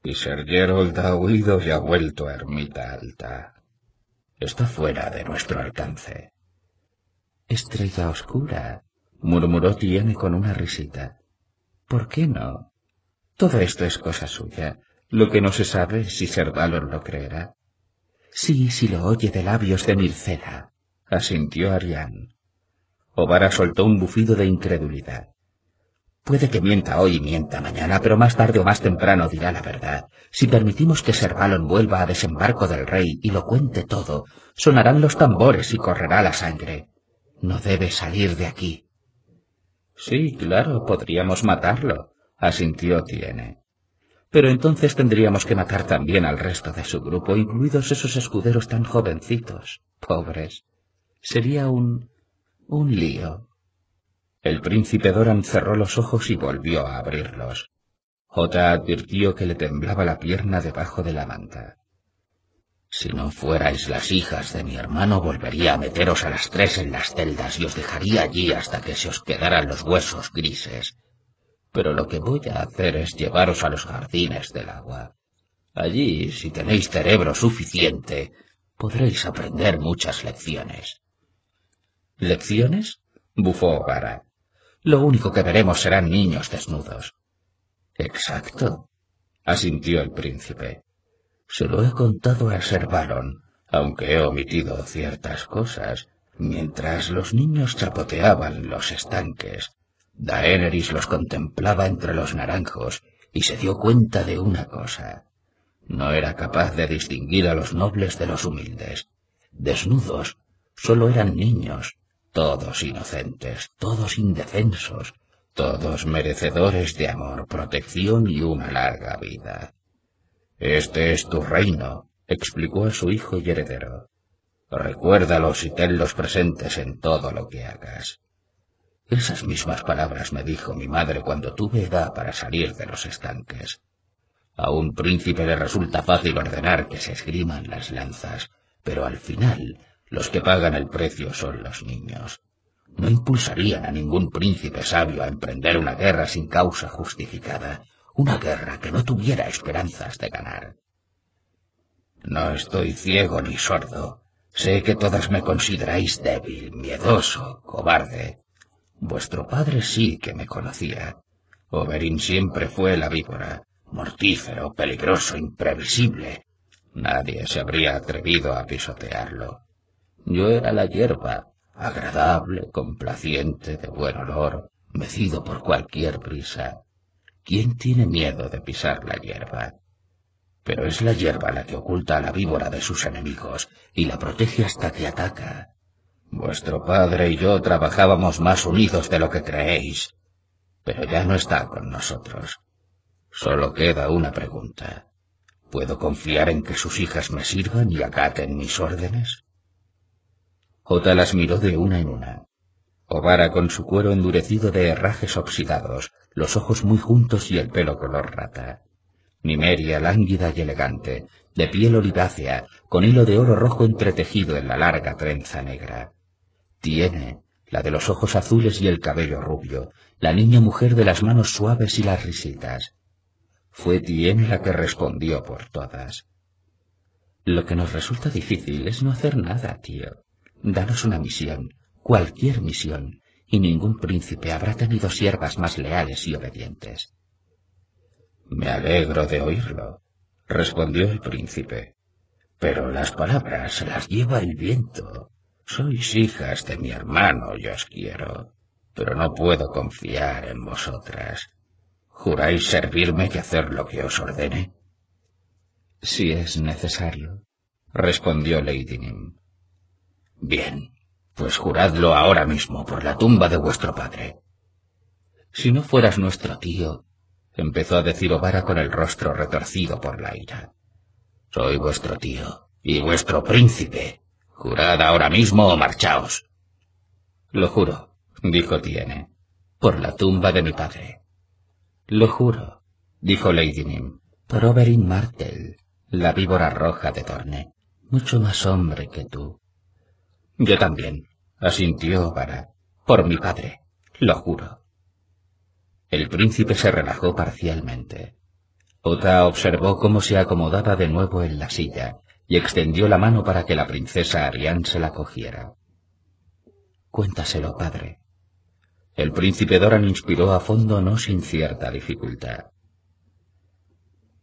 Y Sir Gerald ha huido y ha vuelto a Ermita Alta. Está fuera de nuestro alcance. Estrella oscura, murmuró Tiene con una risita. ¿Por qué no? Todo esto es cosa suya. Lo que no se sabe es si Ser Valor lo creerá. Sí, si lo oye de labios de Mircela, asintió Arián. Ovara soltó un bufido de incredulidad. Puede que mienta hoy y mienta mañana, pero más tarde o más temprano dirá la verdad. Si permitimos que Servalon vuelva a desembarco del rey y lo cuente todo, sonarán los tambores y correrá la sangre. No debe salir de aquí. Sí, claro, podríamos matarlo, asintió Tiene. Pero entonces tendríamos que matar también al resto de su grupo, incluidos esos escuderos tan jovencitos, pobres. Sería un... un lío. El príncipe Doran cerró los ojos y volvió a abrirlos. Jota advirtió que le temblaba la pierna debajo de la manta. Si no fuerais las hijas de mi hermano, volvería a meteros a las tres en las celdas y os dejaría allí hasta que se os quedaran los huesos grises. Pero lo que voy a hacer es llevaros a los jardines del agua. Allí, si tenéis cerebro suficiente, podréis aprender muchas lecciones. ¿Lecciones? bufó Gara. Lo único que veremos serán niños desnudos. Exacto, asintió el príncipe. Se lo he contado a Servalon, aunque he omitido ciertas cosas. Mientras los niños chapoteaban los estanques, Daenerys los contemplaba entre los naranjos y se dio cuenta de una cosa. No era capaz de distinguir a los nobles de los humildes. Desnudos, solo eran niños, todos inocentes, todos indefensos, todos merecedores de amor, protección y una larga vida. Este es tu reino, explicó a su hijo y heredero. Recuérdalos y tenlos presentes en todo lo que hagas. Esas mismas palabras me dijo mi madre cuando tuve edad para salir de los estanques. A un príncipe le resulta fácil ordenar que se esgriman las lanzas, pero al final los que pagan el precio son los niños. No impulsarían a ningún príncipe sabio a emprender una guerra sin causa justificada, una guerra que no tuviera esperanzas de ganar. No estoy ciego ni sordo. Sé que todas me consideráis débil, miedoso, cobarde. Vuestro padre sí que me conocía. Oberyn siempre fue la víbora, mortífero, peligroso, imprevisible. Nadie se habría atrevido a pisotearlo. Yo era la hierba, agradable, complaciente, de buen olor, mecido por cualquier brisa. ¿Quién tiene miedo de pisar la hierba? Pero es la hierba la que oculta a la víbora de sus enemigos y la protege hasta que ataca. Vuestro padre y yo trabajábamos más unidos de lo que creéis, pero ya no está con nosotros. Solo queda una pregunta. ¿Puedo confiar en que sus hijas me sirvan y acaten mis órdenes? Jota las miró de una en una. Ovara con su cuero endurecido de herrajes oxidados, los ojos muy juntos y el pelo color rata. Nimeria, lánguida y elegante, de piel olivácea, con hilo de oro rojo entretejido en la larga trenza negra. Tiene, la de los ojos azules y el cabello rubio, la niña mujer de las manos suaves y las risitas. Fue Tiene la que respondió por todas. Lo que nos resulta difícil es no hacer nada, tío. Danos una misión, cualquier misión, y ningún príncipe habrá tenido siervas más leales y obedientes. Me alegro de oírlo, respondió el príncipe. Pero las palabras las lleva el viento. Sois hijas de mi hermano y os quiero, pero no puedo confiar en vosotras. ¿Juráis servirme y hacer lo que os ordene? Si es necesario, respondió Lady Nim. Bien, pues juradlo ahora mismo por la tumba de vuestro padre. Si no fueras nuestro tío, empezó a decir Ovara con el rostro retorcido por la ira. Soy vuestro tío y vuestro príncipe. Jurad ahora mismo o marchaos. Lo juro, dijo Tiene, por la tumba de mi padre. Lo juro, dijo Lady Nim, por Oberyn Martel, la víbora roja de Torne, mucho más hombre que tú. Yo también, asintió Vara, por mi padre, lo juro. El príncipe se relajó parcialmente. Ota observó cómo se acomodaba de nuevo en la silla y extendió la mano para que la princesa Arián se la cogiera. Cuéntaselo, padre. El príncipe Doran inspiró a fondo no sin cierta dificultad.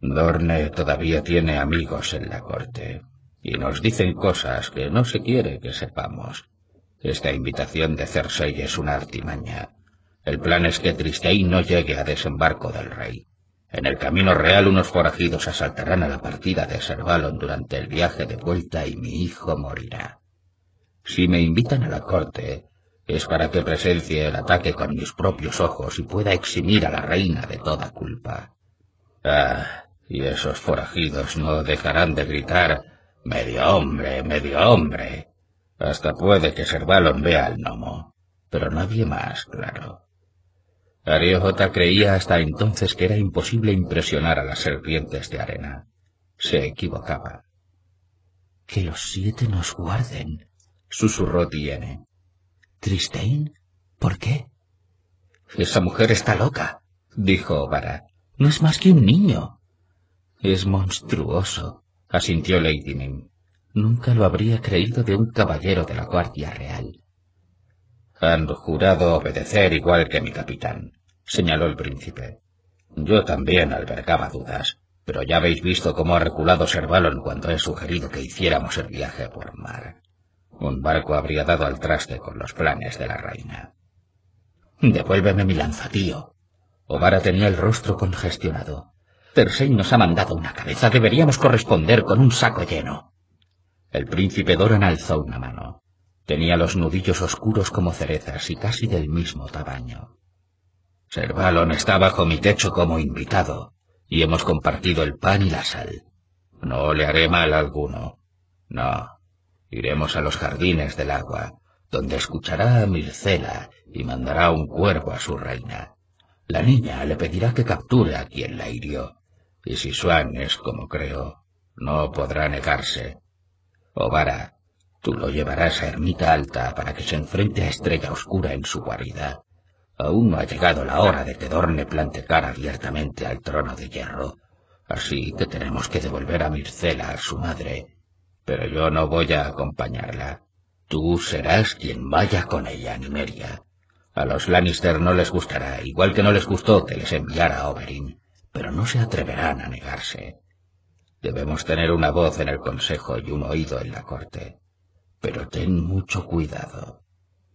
Dorne todavía tiene amigos en la corte, y nos dicen cosas que no se quiere que sepamos. Esta invitación de Cersei es una artimaña. El plan es que Tristein no llegue a desembarco del rey. En el camino real unos forajidos asaltarán a la partida de Servalon durante el viaje de vuelta y mi hijo morirá. Si me invitan a la corte, es para que presencie el ataque con mis propios ojos y pueda eximir a la reina de toda culpa. Ah, y esos forajidos no dejarán de gritar medio hombre, medio hombre. Hasta puede que Servalon vea al gnomo, pero nadie más, claro. Ariojota creía hasta entonces que era imposible impresionar a las serpientes de arena. Se equivocaba. Que los siete nos guarden, susurró Tiene. ¿Tristein? ¿Por qué? Esa mujer está loca, dijo Vara. No es más que un niño. Es monstruoso, asintió Lady Mim. Nunca lo habría creído de un caballero de la Guardia Real. Han jurado obedecer igual que mi capitán, señaló el príncipe. Yo también albergaba dudas, pero ya habéis visto cómo ha reculado Servalon cuando he sugerido que hiciéramos el viaje por mar. Un barco habría dado al traste con los planes de la reina. Devuélveme mi lanza, tío. Ovara tenía el rostro congestionado. Nos ha mandado una cabeza. Deberíamos corresponder con un saco lleno. El príncipe Doran alzó una mano. Tenía los nudillos oscuros como cerezas y casi del mismo tamaño. Servalon está bajo mi techo como invitado, y hemos compartido el pan y la sal. No le haré mal alguno. No. Iremos a los jardines del agua, donde escuchará a Mircela y mandará un cuervo a su reina. La niña le pedirá que capture a quien la hirió, y si Swan es como creo, no podrá negarse. Ovara, tú lo llevarás a Ermita Alta para que se enfrente a Estrella Oscura en su guarida. Aún no ha llegado la hora de que Dorne plante cara abiertamente al trono de hierro, así que tenemos que devolver a Mircela a su madre. Pero yo no voy a acompañarla. Tú serás quien vaya con ella, Nimeria. A los Lannister no les gustará, igual que no les gustó que les enviara a Oberyn, pero no se atreverán a negarse. Debemos tener una voz en el consejo y un oído en la corte. Pero ten mucho cuidado.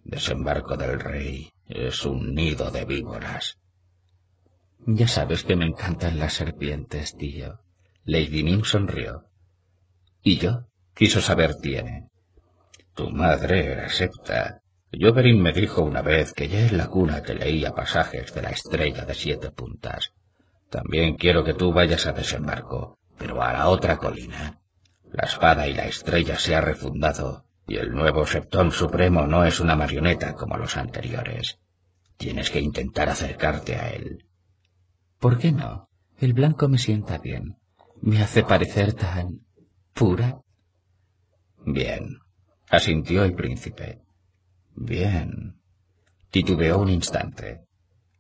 Desembarco del rey es un nido de víboras. Ya sabes que me encantan las serpientes, tío. Lady Nim sonrió. ¿Y yo? Quiso saber tiene. Tu madre era septa. Yoberin me dijo una vez que ya en la cuna te leía pasajes de la estrella de siete puntas. También quiero que tú vayas a desembarco, pero a la otra colina. La espada y la estrella se ha refundado y el nuevo Septón Supremo no es una marioneta como los anteriores. Tienes que intentar acercarte a él. ¿Por qué no? El blanco me sienta bien. Me hace parecer tan... pura. Bien, asintió el príncipe. Bien. Titubeó un instante.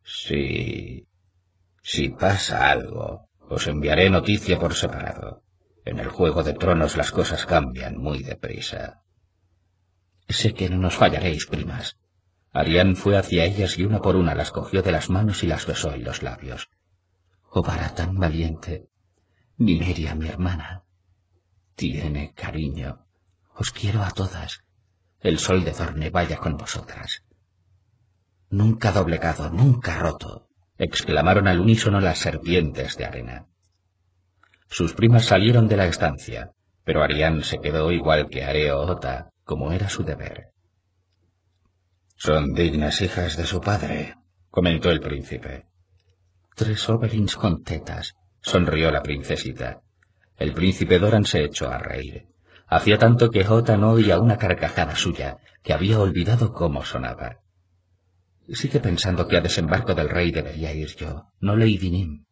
Si... si pasa algo, Os enviaré noticia por separado. En el Juego de Tronos las cosas cambian muy deprisa. Sé que no nos fallaréis, primas. Arián fue hacia ellas y una por una las cogió de las manos y las besó en los labios. Oh, para tan valiente. Nimeria, mi hermana. Tiene cariño. Os quiero a todas. El sol de Dorne vaya con vosotras. Nunca doblegado, nunca roto, exclamaron al unísono las serpientes de arena. Sus primas salieron de la estancia, pero Arián se quedó igual que Areo Ota, como era su deber. Son dignas hijas de su padre, comentó el príncipe. Tres Oberins con tetas, sonrió la princesita. El príncipe Doran se echó a reír. Hacía tanto que Ota no oía una carcajada suya, que había olvidado cómo sonaba. Sigue pensando que a desembarco del rey debería ir yo, no Lady Nim.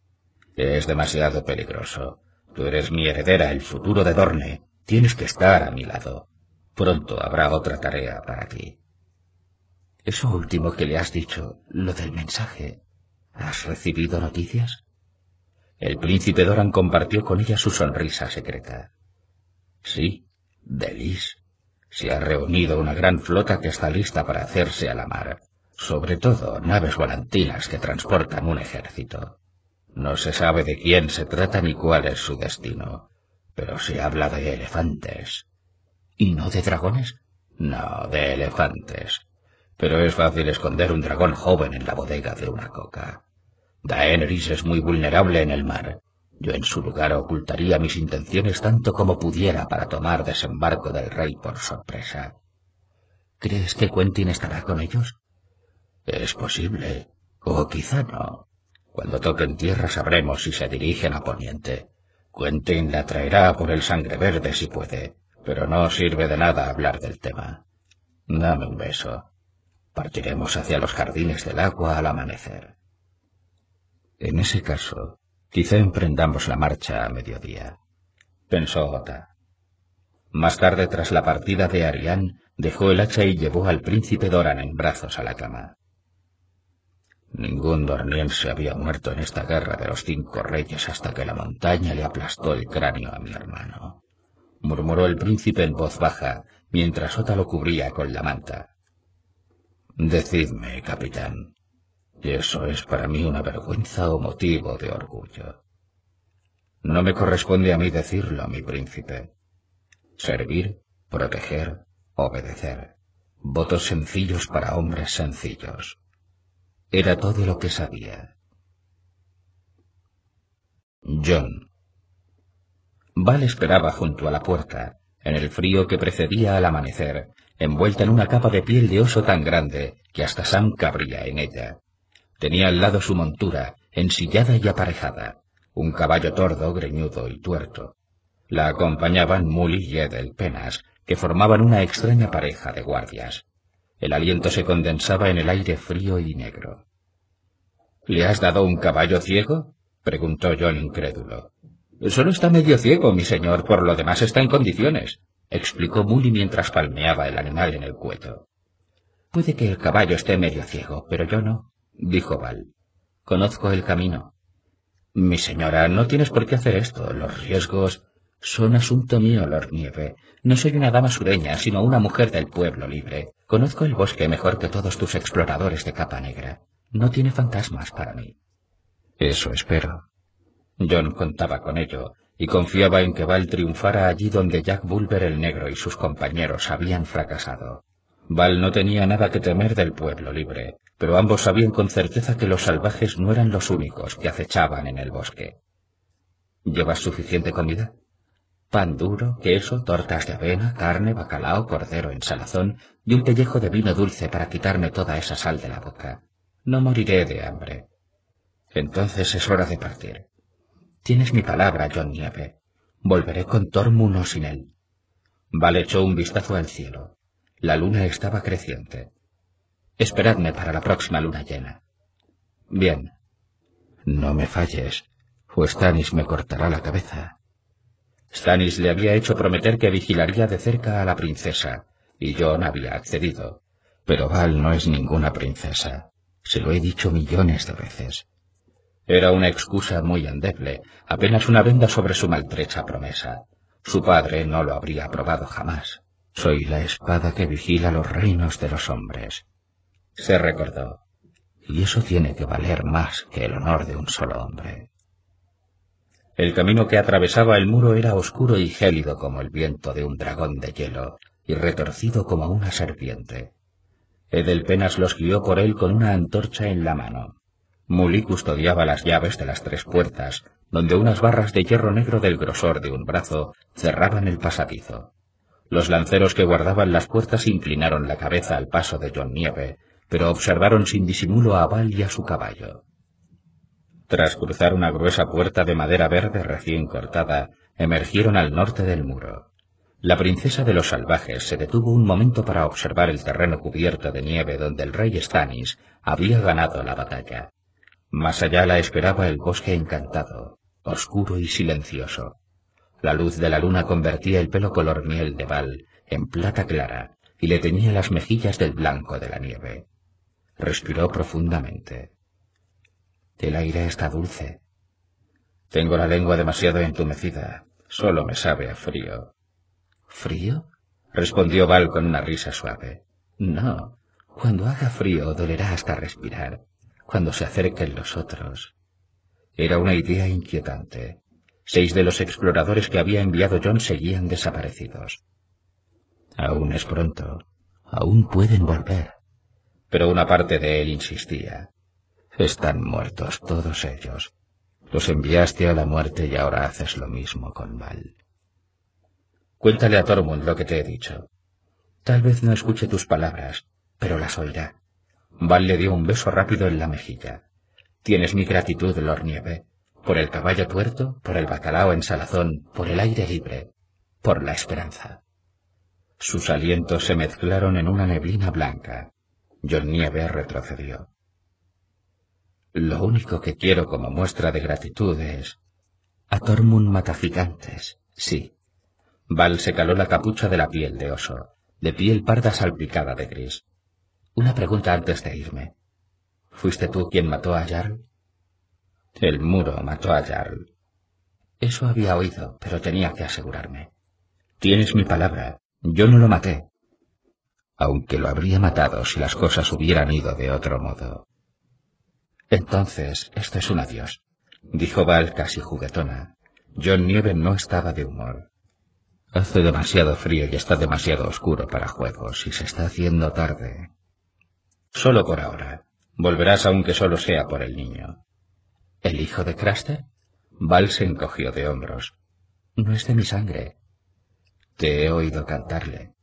Es demasiado peligroso. Tú eres mi heredera, el futuro de Dorne. Tienes que estar a mi lado. Pronto habrá otra tarea para ti. Eso último que le has dicho, lo del mensaje. ¿Has recibido noticias? El príncipe Doran compartió con ella su sonrisa secreta. Sí, de Se ha reunido una gran flota que está lista para hacerse a la mar. Sobre todo naves volantinas que transportan un ejército. No se sabe de quién se trata ni cuál es su destino, pero se habla de elefantes. ¿Y no de dragones? No, de elefantes. Pero es fácil esconder un dragón joven en la bodega de una coca. Daenerys es muy vulnerable en el mar. Yo en su lugar ocultaría mis intenciones tanto como pudiera para tomar desembarco del rey por sorpresa. ¿Crees que Quentin estará con ellos? Es posible, o quizá no. Cuando toquen tierra sabremos si se dirigen a poniente. Quentin la traerá por el sangre verde si puede, pero no sirve de nada hablar del tema. Dame un beso. Partiremos hacia los jardines del agua al amanecer. En ese caso, quizá emprendamos la marcha a mediodía, pensó Ota. Más tarde, tras la partida de Arián, dejó el hacha y llevó al príncipe Doran en brazos a la cama. Ningún dorniense había muerto en esta guerra de los cinco reyes hasta que la montaña le aplastó el cráneo a mi hermano, murmuró el príncipe en voz baja, mientras Ota lo cubría con la manta. Decidme, capitán, ¿y eso es para mí una vergüenza o motivo de orgullo? No me corresponde a mí decirlo, mi príncipe. Servir, proteger, obedecer. Votos sencillos para hombres sencillos. Era todo lo que sabía. John. Val esperaba junto a la puerta, en el frío que precedía al amanecer, envuelta en una capa de piel de oso tan grande que hasta Sam cabría en ella. Tenía al lado su montura, ensillada y aparejada, un caballo tordo, greñudo y tuerto. La acompañaban Mully y Edel Penas, que formaban una extraña pareja de guardias. El aliento se condensaba en el aire frío y negro. ¿Le has dado un caballo ciego? preguntó John incrédulo. Solo está medio ciego, mi señor, por lo demás está en condiciones explicó Mully mientras palmeaba el animal en el cuello. Puede que el caballo esté medio ciego, pero yo no, dijo Val. Conozco el camino. Mi señora, no tienes por qué hacer esto. Los riesgos son asunto mío, Lord Nieve. No soy una dama sureña, sino una mujer del pueblo libre. Conozco el bosque mejor que todos tus exploradores de capa negra. No tiene fantasmas para mí. Eso espero. John contaba con ello, y confiaba en que Val triunfara allí donde Jack Bulber el Negro y sus compañeros habían fracasado. Val no tenía nada que temer del pueblo libre, pero ambos sabían con certeza que los salvajes no eran los únicos que acechaban en el bosque. ¿Llevas suficiente comida? Pan duro, queso, tortas de avena, carne, bacalao, cordero en salazón y un pellejo de vino dulce para quitarme toda esa sal de la boca. No moriré de hambre. Entonces es hora de partir. Tienes mi palabra, John Nieve. Volveré con Tormund sin él. Val echó un vistazo al cielo. La luna estaba creciente. Esperadme para la próxima luna llena. Bien. No me falles, o Stannis me cortará la cabeza. Stannis le había hecho prometer que vigilaría de cerca a la princesa, y John había accedido. Pero Val no es ninguna princesa. Se lo he dicho millones de veces. Era una excusa muy endeble, apenas una venda sobre su maltrecha promesa. Su padre no lo habría aprobado jamás. Soy la espada que vigila los reinos de los hombres. Se recordó. Y eso tiene que valer más que el honor de un solo hombre. El camino que atravesaba el muro era oscuro y gélido como el viento de un dragón de hielo, y retorcido como una serpiente. Edelpenas los guió por él con una antorcha en la mano. Muli custodiaba las llaves de las tres puertas, donde unas barras de hierro negro del grosor de un brazo cerraban el pasadizo. Los lanceros que guardaban las puertas inclinaron la cabeza al paso de John Nieve, pero observaron sin disimulo a Val y a su caballo. Tras cruzar una gruesa puerta de madera verde recién cortada, emergieron al norte del muro. La princesa de los salvajes se detuvo un momento para observar el terreno cubierto de nieve donde el rey Stannis había ganado la batalla. Más allá la esperaba el bosque encantado, oscuro y silencioso. La luz de la luna convertía el pelo color miel de Val en plata clara y le teñía las mejillas del blanco de la nieve. Respiró profundamente. El aire está dulce. Tengo la lengua demasiado entumecida. Solo me sabe a frío. ¿Frío? respondió Val con una risa suave. No. Cuando haga frío dolerá hasta respirar cuando se acerquen los otros. Era una idea inquietante. Seis de los exploradores que había enviado John seguían desaparecidos. Aún es pronto. Aún pueden volver. Pero una parte de él insistía. Están muertos todos ellos. Los enviaste a la muerte y ahora haces lo mismo con Val. Cuéntale a Tormund lo que te he dicho. Tal vez no escuche tus palabras, pero las oirá. Val le dio un beso rápido en la mejilla. Tienes mi gratitud, Lord Nieve, por el caballo tuerto, por el bacalao en salazón, por el aire libre, por la esperanza. Sus alientos se mezclaron en una neblina blanca. John Nieve retrocedió. Lo único que quiero como muestra de gratitud es... A Tormund mata gigantes, sí. Val se caló la capucha de la piel de oso, de piel parda salpicada de gris. Una pregunta antes de irme. ¿Fuiste tú quien mató a Jarl? El muro mató a Jarl. Eso había oído, pero tenía que asegurarme. Tienes mi palabra. Yo no lo maté. Aunque lo habría matado si las cosas hubieran ido de otro modo. Entonces, esto es un adiós, dijo Val casi juguetona. John Nieve no estaba de humor. Hace demasiado frío y está demasiado oscuro para juegos y se está haciendo tarde. Solo por ahora. Volverás aunque solo sea por el niño. ¿El hijo de Craster? Val se encogió de hombros. No es de mi sangre. Te he oído cantarle.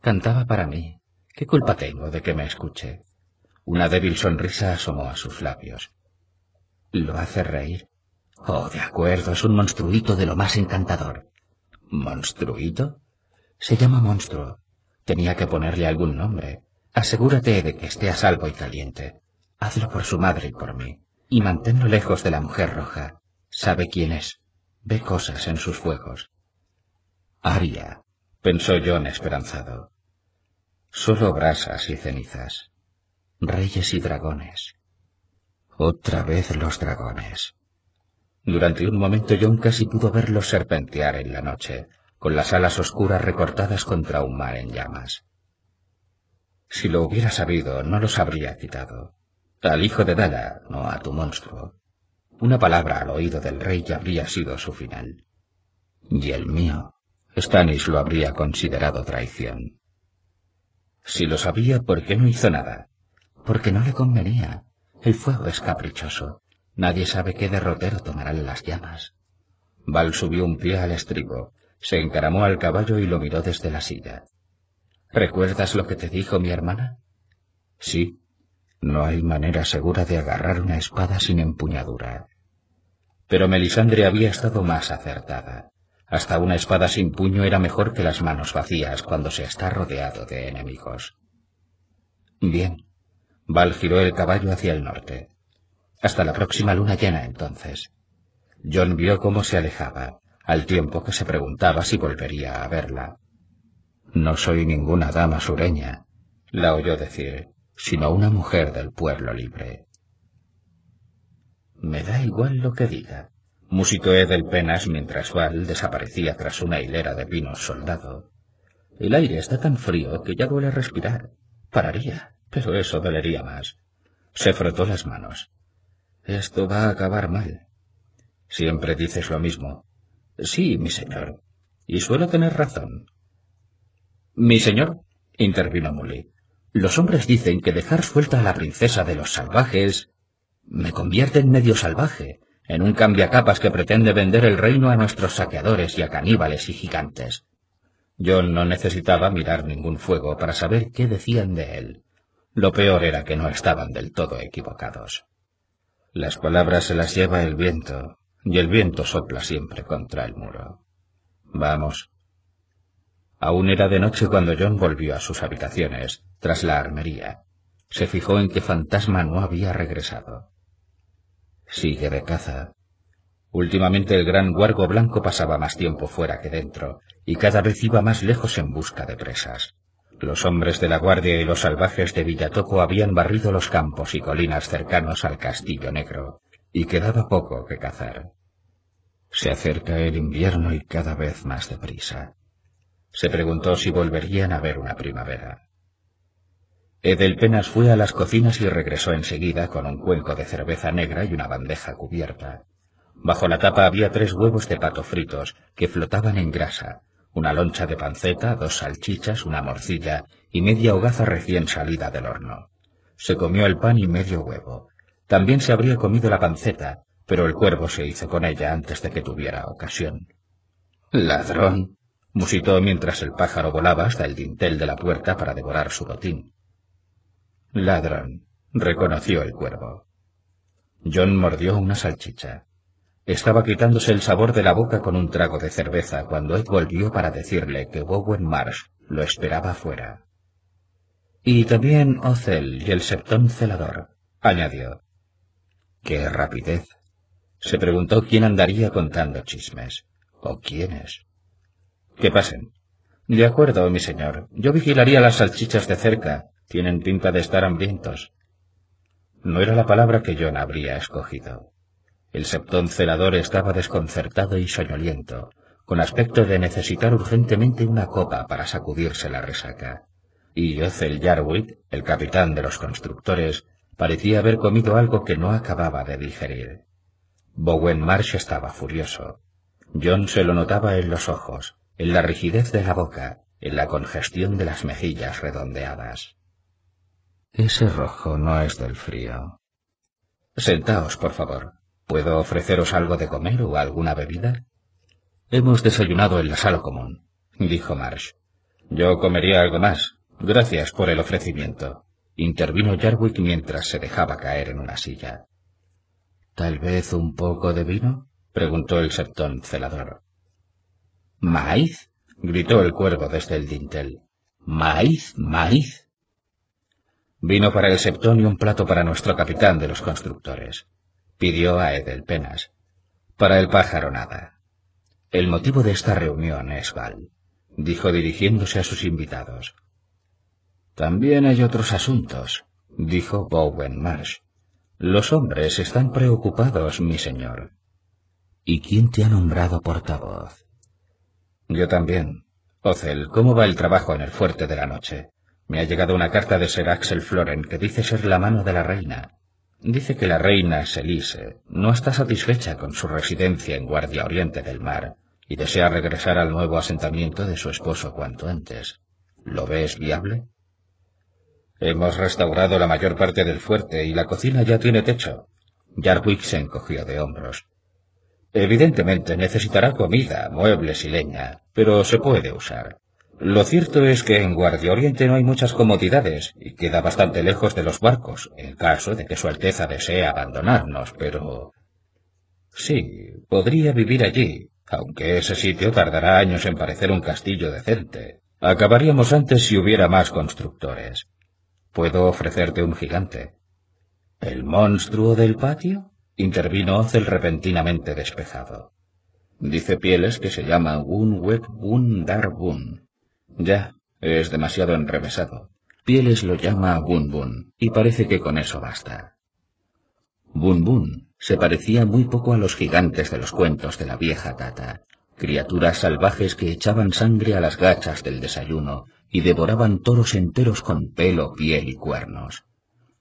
Cantaba para mí. ¿Qué culpa tengo de que me escuche? Una débil sonrisa asomó a sus labios. ¿Lo hace reír? Oh, de acuerdo, es un monstruito de lo más encantador. ¿Monstruito? Se llama monstruo. Tenía que ponerle algún nombre. Asegúrate de que esté a salvo y caliente. Hazlo por su madre y por mí. Y manténlo lejos de la mujer roja. Sabe quién es. Ve cosas en sus fuegos. Aria, pensó John esperanzado. Solo brasas y cenizas. Reyes y dragones. Otra vez los dragones. Durante un momento John casi pudo verlos serpentear en la noche, con las alas oscuras recortadas contra un mar en llamas. Si lo hubiera sabido, no los habría quitado. Al hijo de Dala, no a tu monstruo. Una palabra al oído del rey habría sido su final. Y el mío, Stannis lo habría considerado traición. Si lo sabía, ¿por qué no hizo nada? Porque no le convenía. El fuego es caprichoso. Nadie sabe qué derrotero tomarán las llamas. Val subió un pie al estribo, se encaramó al caballo y lo miró desde la silla. ¿Recuerdas lo que te dijo mi hermana? Sí. No hay manera segura de agarrar una espada sin empuñadura. Pero Melisandre había estado más acertada. Hasta una espada sin puño era mejor que las manos vacías cuando se está rodeado de enemigos. Bien. Val giró el caballo hacia el norte. Hasta la próxima luna llena entonces. John vio cómo se alejaba, al tiempo que se preguntaba si volvería a verla. No soy ninguna dama sureña, la oyó decir, sino una mujer del pueblo libre. Me da igual lo que diga, musitó Edelpenas mientras Val desaparecía tras una hilera de pinos soldado. El aire está tan frío que ya duele respirar. Pararía, pero eso dolería más. Se frotó las manos. Esto va a acabar mal. Siempre dices lo mismo. Sí, mi señor. Y suelo tener razón. Mi señor, intervino Mully, los hombres dicen que dejar suelta a la princesa de los salvajes me convierte en medio salvaje, en un cambiacapas que pretende vender el reino a nuestros saqueadores y a caníbales y gigantes. John no necesitaba mirar ningún fuego para saber qué decían de él. Lo peor era que no estaban del todo equivocados. Las palabras se las lleva el viento, y el viento sopla siempre contra el muro. Vamos. Aún era de noche cuando John volvió a sus habitaciones, tras la armería. Se fijó en que Fantasma no había regresado. Sigue de caza. Últimamente el gran guargo blanco pasaba más tiempo fuera que dentro, y cada vez iba más lejos en busca de presas. Los hombres de la guardia y los salvajes de Villatoco habían barrido los campos y colinas cercanos al Castillo Negro, y quedaba poco que cazar. Se acerca el invierno y cada vez más deprisa. Se preguntó si volverían a ver una primavera. Edelpenas fue a las cocinas y regresó enseguida con un cuenco de cerveza negra y una bandeja cubierta. Bajo la tapa había tres huevos de pato fritos que flotaban en grasa, una loncha de panceta, dos salchichas, una morcilla y media hogaza recién salida del horno. Se comió el pan y medio huevo. También se habría comido la panceta, pero el cuervo se hizo con ella antes de que tuviera ocasión. Ladrón, musitó mientras el pájaro volaba hasta el dintel de la puerta para devorar su botín. Ladrón, reconoció el cuervo. John mordió una salchicha. Estaba quitándose el sabor de la boca con un trago de cerveza cuando Ed volvió para decirle que Bowen Marsh lo esperaba fuera. Y también Ocel y el septón celador, añadió. ¡Qué rapidez! Se preguntó quién andaría contando chismes. ¿O quiénes? Que pasen. De acuerdo, mi señor. Yo vigilaría las salchichas de cerca tienen pinta de estar hambrientos. No era la palabra que John habría escogido. El septón celador estaba desconcertado y soñoliento, con aspecto de necesitar urgentemente una copa para sacudirse la resaca. Y Othel Jarwick, el capitán de los constructores, parecía haber comido algo que no acababa de digerir. Bowen Marsh estaba furioso. John se lo notaba en los ojos, en la rigidez de la boca, en la congestión de las mejillas redondeadas. Ese rojo no es del frío. Sentaos, por favor. ¿Puedo ofreceros algo de comer o alguna bebida? Hemos desayunado en la sala común, dijo Marsh. Yo comería algo más. Gracias por el ofrecimiento. Intervino Jarwick mientras se dejaba caer en una silla. ¿Tal vez un poco de vino? preguntó el septón celador. ¿Maíz? gritó el cuervo desde el dintel. ¿Maíz? ¿Maíz? Vino para el septón y un plato para nuestro capitán de los constructores. Pidió a Edelpenas. Para el pájaro nada. El motivo de esta reunión es Val, dijo dirigiéndose a sus invitados. También hay otros asuntos, dijo Bowen Marsh. Los hombres están preocupados, mi señor. ¿Y quién te ha nombrado portavoz? Yo también. Ocel, ¿cómo va el trabajo en el fuerte de la noche? Me ha llegado una carta de Sir Axel Floren que dice ser la mano de la reina. Dice que la reina Selise no está satisfecha con su residencia en Guardia Oriente del Mar y desea regresar al nuevo asentamiento de su esposo cuanto antes. ¿Lo ves viable? Hemos restaurado la mayor parte del fuerte y la cocina ya tiene techo. Jarwick se encogió de hombros. Evidentemente necesitará comida, muebles y leña, pero se puede usar. Lo cierto es que en Guardia Oriente no hay muchas comodidades y queda bastante lejos de los barcos, en caso de que Su Alteza desee abandonarnos, pero... Sí, podría vivir allí, aunque ese sitio tardará años en parecer un castillo decente. Acabaríamos antes si hubiera más constructores. Puedo ofrecerte un gigante. ¿El monstruo del patio? intervino Ocel repentinamente despejado. Dice Pieles que se llama Wun Dar ya, es demasiado enrevesado. Pieles lo llama Bun Bun, y parece que con eso basta. Bun Bun se parecía muy poco a los gigantes de los cuentos de la vieja Tata, criaturas salvajes que echaban sangre a las gachas del desayuno y devoraban toros enteros con pelo, piel y cuernos.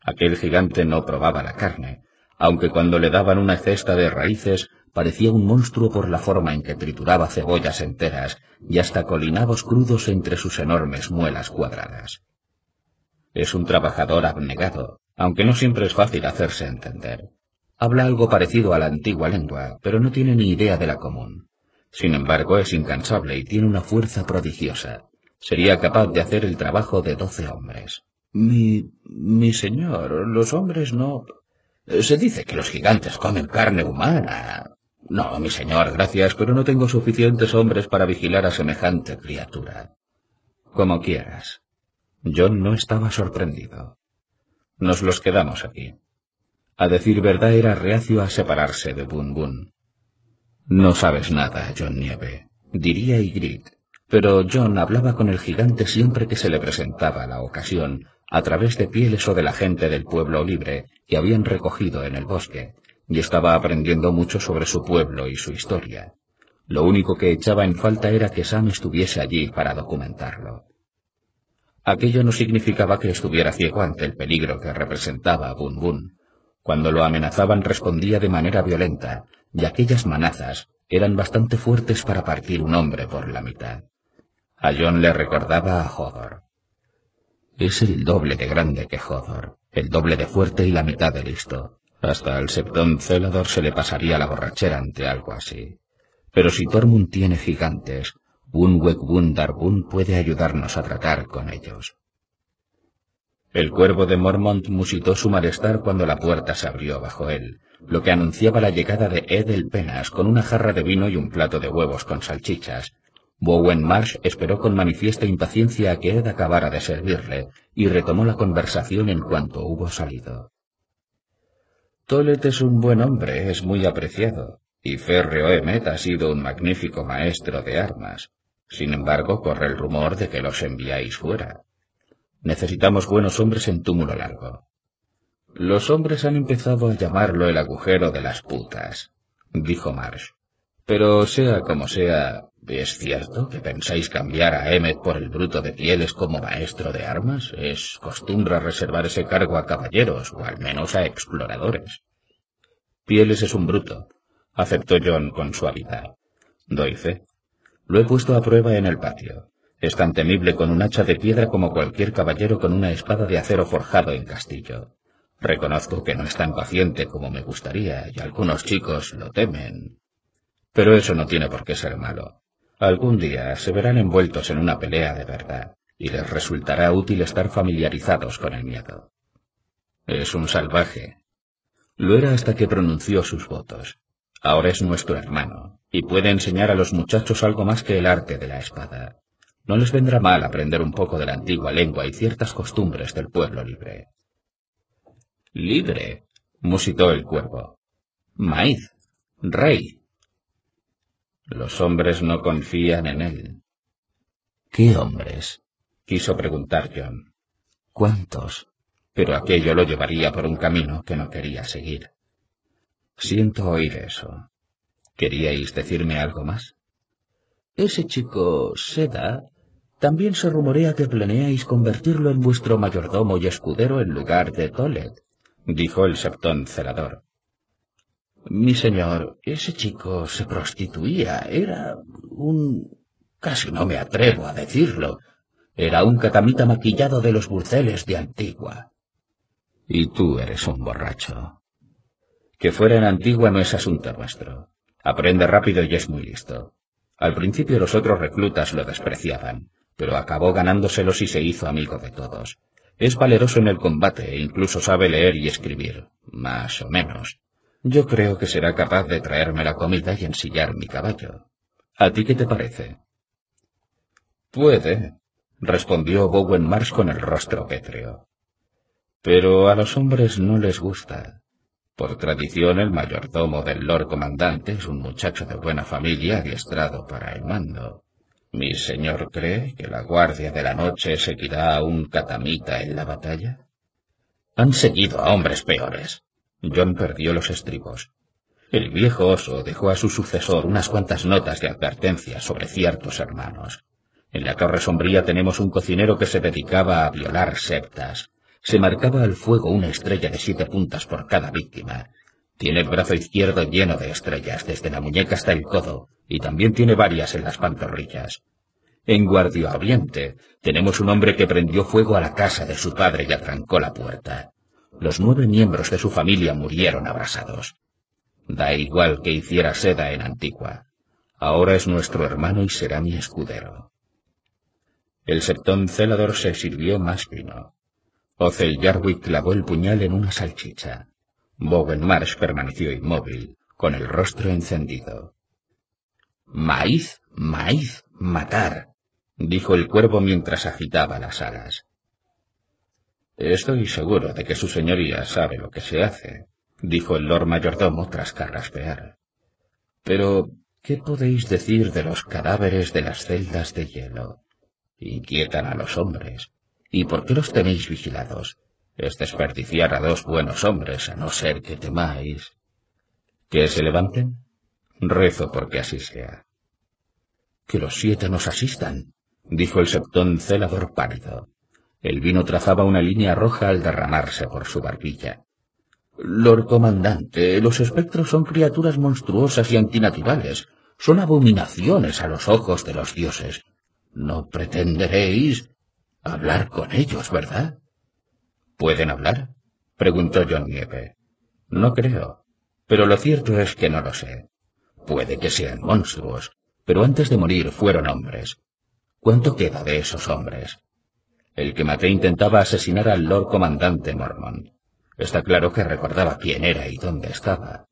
Aquel gigante no probaba la carne, aunque cuando le daban una cesta de raíces parecía un monstruo por la forma en que trituraba cebollas enteras y hasta colinabos crudos entre sus enormes muelas cuadradas. Es un trabajador abnegado, aunque no siempre es fácil hacerse entender. Habla algo parecido a la antigua lengua, pero no tiene ni idea de la común. Sin embargo, es incansable y tiene una fuerza prodigiosa. Sería capaz de hacer el trabajo de doce hombres. Mi... mi señor, los hombres no... Se dice que los gigantes comen carne humana. No, mi señor, gracias, pero no tengo suficientes hombres para vigilar a semejante criatura. Como quieras. John no estaba sorprendido. Nos los quedamos aquí. A decir verdad era reacio a separarse de Bun Bun. No sabes nada, John Nieve, diría Ygritte, pero John hablaba con el gigante siempre que se le presentaba la ocasión, a través de pieles o de la gente del pueblo libre que habían recogido en el bosque, y estaba aprendiendo mucho sobre su pueblo y su historia. Lo único que echaba en falta era que Sam estuviese allí para documentarlo. Aquello no significaba que estuviera ciego ante el peligro que representaba Bun Bun. Cuando lo amenazaban respondía de manera violenta, y aquellas manazas eran bastante fuertes para partir un hombre por la mitad. A John le recordaba a Hodor. Es el doble de grande que Hodor, el doble de fuerte y la mitad de listo. Hasta al septón Celador se le pasaría la borrachera ante algo así. Pero si Tormund tiene gigantes, un Wegbun Darbun puede ayudarnos a tratar con ellos. El cuervo de Mormont musitó su malestar cuando la puerta se abrió bajo él, lo que anunciaba la llegada de Edel Penas con una jarra de vino y un plato de huevos con salchichas. Bowen Marsh esperó con manifiesta impaciencia a que Ed acabara de servirle y retomó la conversación en cuanto hubo salido. Tolet es un buen hombre, es muy apreciado, y Férreo Emmet ha sido un magnífico maestro de armas. Sin embargo, corre el rumor de que los enviáis fuera. Necesitamos buenos hombres en túmulo largo. Los hombres han empezado a llamarlo el agujero de las putas, dijo Marsh. Pero sea como sea, ¿es cierto que pensáis cambiar a Emmet por el bruto de pieles como maestro de armas? Es costumbre reservar ese cargo a caballeros, o al menos a exploradores. Pieles es un bruto, aceptó John con suavidad. Doy fe. Lo he puesto a prueba en el patio. Es tan temible con un hacha de piedra como cualquier caballero con una espada de acero forjado en castillo. Reconozco que no es tan paciente como me gustaría, y algunos chicos lo temen. Pero eso no tiene por qué ser malo. Algún día se verán envueltos en una pelea de verdad, y les resultará útil estar familiarizados con el miedo. Es un salvaje. Lo era hasta que pronunció sus votos. Ahora es nuestro hermano, y puede enseñar a los muchachos algo más que el arte de la espada. No les vendrá mal aprender un poco de la antigua lengua y ciertas costumbres del pueblo libre. Libre, musitó el cuervo. Maíz, rey. Los hombres no confían en él. ¿Qué hombres? quiso preguntar John. ¿Cuántos? Pero aquello lo llevaría por un camino que no quería seguir. Siento oír eso. ¿Queríais decirme algo más? Ese chico, Seda, también se rumorea que planeáis convertirlo en vuestro mayordomo y escudero en lugar de Tolet, dijo el septón celador. Mi señor, ese chico se prostituía. Era un... casi no me atrevo a decirlo. Era un catamita maquillado de los burceles de Antigua. Y tú eres un borracho. Que fuera en Antigua no es asunto nuestro. Aprende rápido y es muy listo. Al principio los otros reclutas lo despreciaban, pero acabó ganándoselos y se hizo amigo de todos. Es valeroso en el combate e incluso sabe leer y escribir, más o menos. Yo creo que será capaz de traerme la comida y ensillar mi caballo. ¿A ti qué te parece? Puede, respondió Bowen Marsh con el rostro pétreo. Pero a los hombres no les gusta. Por tradición, el mayordomo del Lord Comandante es un muchacho de buena familia adiestrado para el mando. ¿Mi señor cree que la Guardia de la Noche seguirá a un catamita en la batalla? Han seguido a hombres peores, John perdió los estribos. El viejo oso dejó a su sucesor unas cuantas notas de advertencia sobre ciertos hermanos. En la Torre Sombría tenemos un cocinero que se dedicaba a violar septas. Se marcaba al fuego una estrella de siete puntas por cada víctima. Tiene el brazo izquierdo lleno de estrellas, desde la muñeca hasta el codo, y también tiene varias en las pantorrillas. En Guardia Oriente tenemos un hombre que prendió fuego a la casa de su padre y atrancó la puerta. Los nueve miembros de su familia murieron abrasados. Da igual que hiciera seda en Antigua. Ahora es nuestro hermano y será mi escudero. El septón celador se sirvió más vino. Ocel Jarwick clavó el puñal en una salchicha. Bowen Marsh permaneció inmóvil, con el rostro encendido. Maíz, maíz, matar, dijo el cuervo mientras agitaba las alas. Estoy seguro de que su señoría sabe lo que se hace, dijo el lord mayordomo tras carraspear. Pero, ¿qué podéis decir de los cadáveres de las celdas de hielo? Inquietan a los hombres. ¿Y por qué los tenéis vigilados? Es desperdiciar a dos buenos hombres, a no ser que temáis. ¿Que se levanten? Rezo porque así sea. Que los siete nos asistan, dijo el septón celador pálido. El vino trazaba una línea roja al derramarse por su barbilla. Lord Comandante, los espectros son criaturas monstruosas y antinaturales. Son abominaciones a los ojos de los dioses. No pretenderéis hablar con ellos, ¿verdad? ¿Pueden hablar? preguntó John Nieve. No creo. Pero lo cierto es que no lo sé. Puede que sean monstruos, pero antes de morir fueron hombres. ¿Cuánto queda de esos hombres? El que maté intentaba asesinar al Lord Comandante Mormon. Está claro que recordaba quién era y dónde estaba.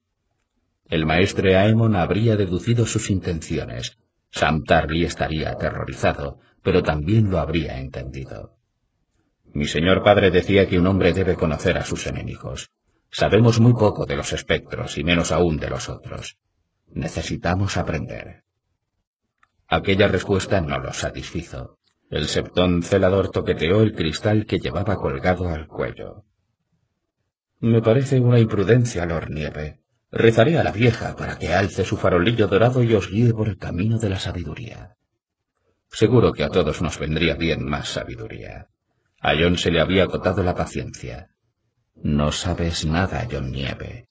El maestre Aemon habría deducido sus intenciones. Sam Tarly estaría aterrorizado, pero también lo habría entendido. Mi señor padre decía que un hombre debe conocer a sus enemigos. Sabemos muy poco de los espectros y menos aún de los otros. Necesitamos aprender. Aquella respuesta no lo satisfizo. El septón celador toqueteó el cristal que llevaba colgado al cuello. Me parece una imprudencia, Lord Nieve. Rezaré a la vieja para que alce su farolillo dorado y os guíe por el camino de la sabiduría. Seguro que a todos nos vendría bien más sabiduría. A John se le había agotado la paciencia. No sabes nada, John Nieve.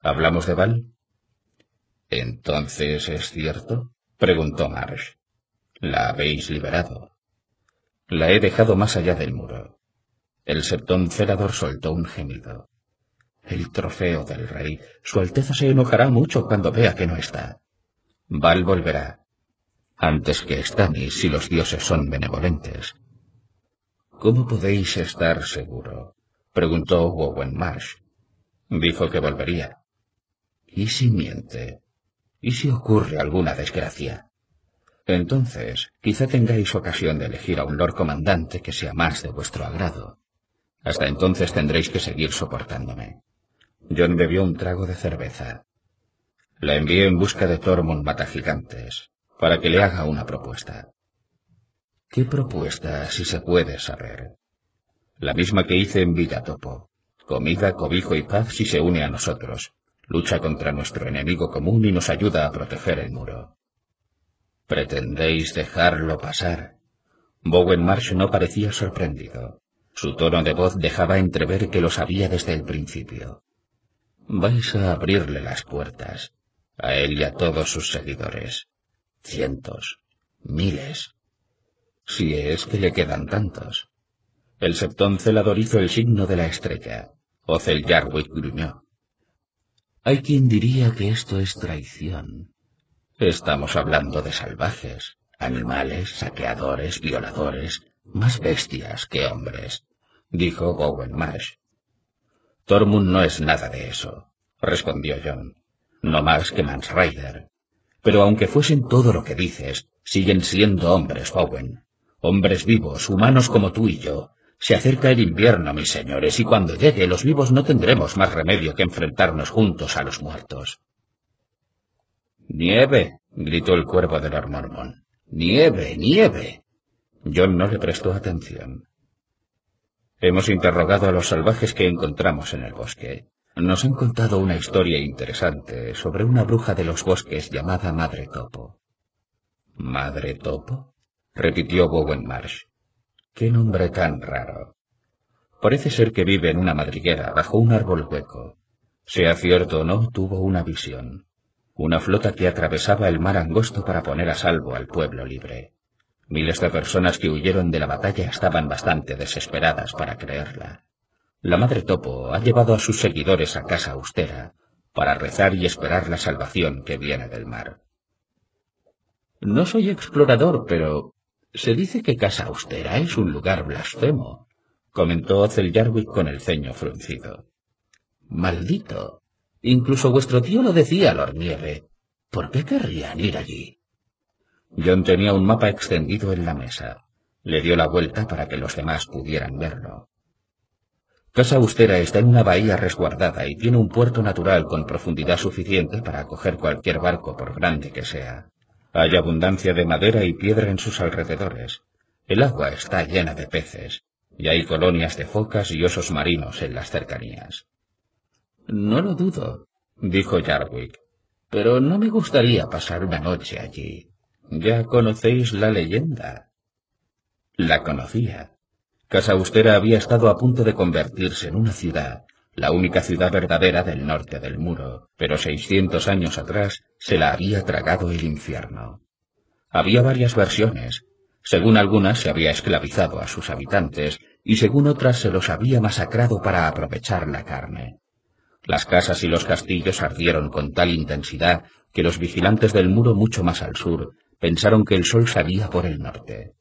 ¿Hablamos de Val? ¿Entonces es cierto? preguntó Marsh. La habéis liberado. La he dejado más allá del muro. El septón celador soltó un gemido. El trofeo del rey. Su Alteza se enojará mucho cuando vea que no está. Val volverá. Antes que Stannis si los dioses son benevolentes. ¿Cómo podéis estar seguro? preguntó Owen Marsh. Dijo que volvería. ¿Y si miente? ¿Y si ocurre alguna desgracia? Entonces, quizá tengáis ocasión de elegir a un lord comandante que sea más de vuestro agrado. Hasta entonces tendréis que seguir soportándome. John bebió un trago de cerveza. La envié en busca de Tormund Matagigantes, para que le haga una propuesta. ¿Qué propuesta, si se puede saber? La misma que hice en Villatopo. Comida, cobijo y paz si se une a nosotros. Lucha contra nuestro enemigo común y nos ayuda a proteger el muro. ¿Pretendéis dejarlo pasar? Bowen Marsh no parecía sorprendido. Su tono de voz dejaba entrever que lo sabía desde el principio. Vais a abrirle las puertas, a él y a todos sus seguidores. Cientos, miles. Si es que le quedan tantos. El septón celador hizo el signo de la estrella. Ocel Jarwick gruñó. Hay quien diría que esto es traición. Estamos hablando de salvajes, animales, saqueadores, violadores, más bestias que hombres, dijo Bowen Marsh. Tormund no es nada de eso, respondió John. No más que Mansrider. Pero aunque fuesen todo lo que dices, siguen siendo hombres, Bowen. Hombres vivos, humanos como tú y yo. Se acerca el invierno, mis señores, y cuando llegue los vivos no tendremos más remedio que enfrentarnos juntos a los muertos. Nieve, gritó el cuervo de Lord Mormon. Nieve, nieve. John no le prestó atención. Hemos interrogado a los salvajes que encontramos en el bosque. Nos han contado una historia interesante sobre una bruja de los bosques llamada Madre Topo. ¿Madre Topo? repitió Bowen Marsh. ¡Qué nombre tan raro! Parece ser que vive en una madriguera bajo un árbol hueco. Sea cierto o no, tuvo una visión. Una flota que atravesaba el mar angosto para poner a salvo al pueblo libre. Miles de personas que huyeron de la batalla estaban bastante desesperadas para creerla. La madre Topo ha llevado a sus seguidores a casa austera para rezar y esperar la salvación que viene del mar. No soy explorador, pero se dice que Casa Austera es un lugar blasfemo, comentó Jarwick con el ceño fruncido. Maldito. Incluso vuestro tío lo decía, Lord Nieve. ¿Por qué querrían ir allí? John tenía un mapa extendido en la mesa. Le dio la vuelta para que los demás pudieran verlo. Casa Austera está en una bahía resguardada y tiene un puerto natural con profundidad suficiente para acoger cualquier barco por grande que sea. Hay abundancia de madera y piedra en sus alrededores. El agua está llena de peces, y hay colonias de focas y osos marinos en las cercanías. No lo dudo, dijo Jarwick, pero no me gustaría pasar una noche allí. Ya conocéis la leyenda. La conocía. Casa Austera había estado a punto de convertirse en una ciudad, la única ciudad verdadera del norte del muro, pero seiscientos años atrás se la había tragado el infierno. Había varias versiones. Según algunas se había esclavizado a sus habitantes y según otras se los había masacrado para aprovechar la carne. Las casas y los castillos ardieron con tal intensidad que los vigilantes del muro mucho más al sur pensaron que el sol salía por el norte.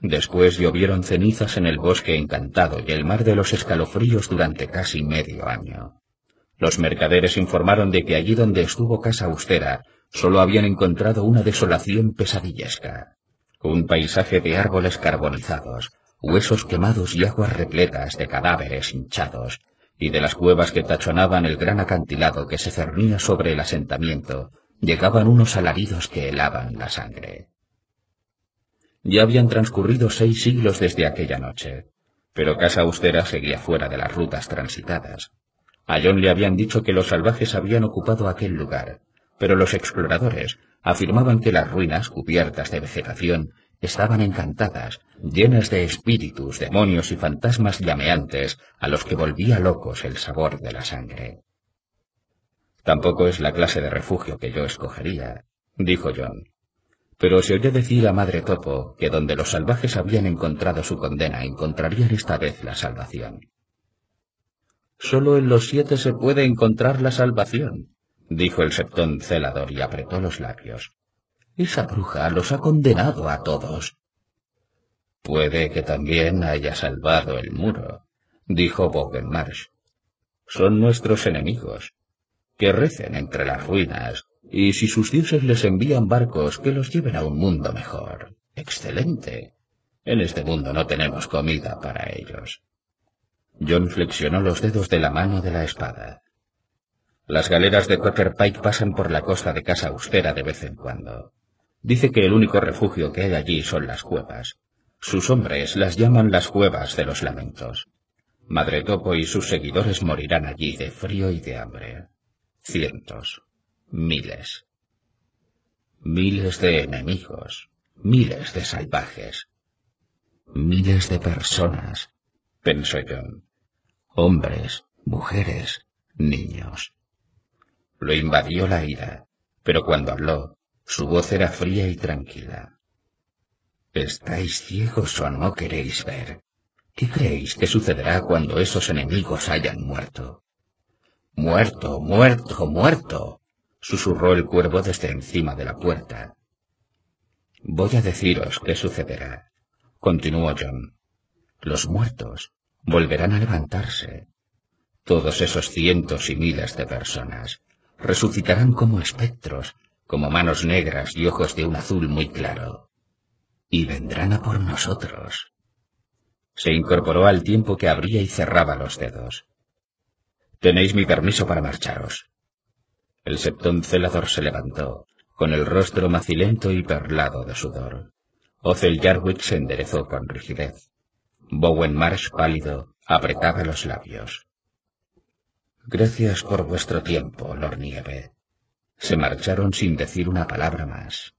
Después llovieron cenizas en el bosque encantado y el mar de los escalofríos durante casi medio año. Los mercaderes informaron de que allí donde estuvo Casa Austera solo habían encontrado una desolación pesadillesca. Un paisaje de árboles carbonizados, huesos quemados y aguas repletas de cadáveres hinchados, y de las cuevas que tachonaban el gran acantilado que se cernía sobre el asentamiento, llegaban unos alaridos que helaban la sangre. Ya habían transcurrido seis siglos desde aquella noche, pero Casa Austera seguía fuera de las rutas transitadas. A John le habían dicho que los salvajes habían ocupado aquel lugar, pero los exploradores afirmaban que las ruinas, cubiertas de vegetación, estaban encantadas, llenas de espíritus, demonios y fantasmas llameantes a los que volvía locos el sabor de la sangre. Tampoco es la clase de refugio que yo escogería, dijo John. Pero se oyó decir a Madre Topo que donde los salvajes habían encontrado su condena encontrarían esta vez la salvación. Solo en los siete se puede encontrar la salvación, dijo el septón celador y apretó los labios. Esa bruja los ha condenado a todos. Puede que también haya salvado el muro, dijo Marsh. Son nuestros enemigos. Que recen entre las ruinas y si sus dioses les envían barcos que los lleven a un mundo mejor. Excelente. En este mundo no tenemos comida para ellos. John flexionó los dedos de la mano de la espada. Las galeras de Quaker Pike pasan por la costa de Casa Austera de vez en cuando. Dice que el único refugio que hay allí son las cuevas. Sus hombres las llaman las cuevas de los lamentos. Madre Topo y sus seguidores morirán allí de frío y de hambre. Cientos miles. Miles de enemigos, miles de salvajes, miles de personas, pensó John. Hombres, mujeres, niños. Lo invadió la ira, pero cuando habló, su voz era fría y tranquila. ¿Estáis ciegos o no queréis ver? ¿Qué creéis que sucederá cuando esos enemigos hayan muerto? Muerto, muerto, muerto susurró el cuervo desde encima de la puerta. Voy a deciros qué sucederá, continuó John. Los muertos volverán a levantarse. Todos esos cientos y miles de personas resucitarán como espectros, como manos negras y ojos de un azul muy claro. Y vendrán a por nosotros. Se incorporó al tiempo que abría y cerraba los dedos. Tenéis mi permiso para marcharos. El septón celador se levantó, con el rostro macilento y perlado de sudor. Ocel Jarwick se enderezó con rigidez. Bowen Marsh, pálido, apretaba los labios. Gracias por vuestro tiempo, Lord Nieve. Se marcharon sin decir una palabra más.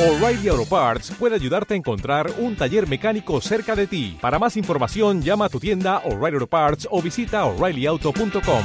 O'Reilly Auto Parts puede ayudarte a encontrar un taller mecánico cerca de ti. Para más información, llama a tu tienda O'Reilly Auto Parts o visita oreillyauto.com.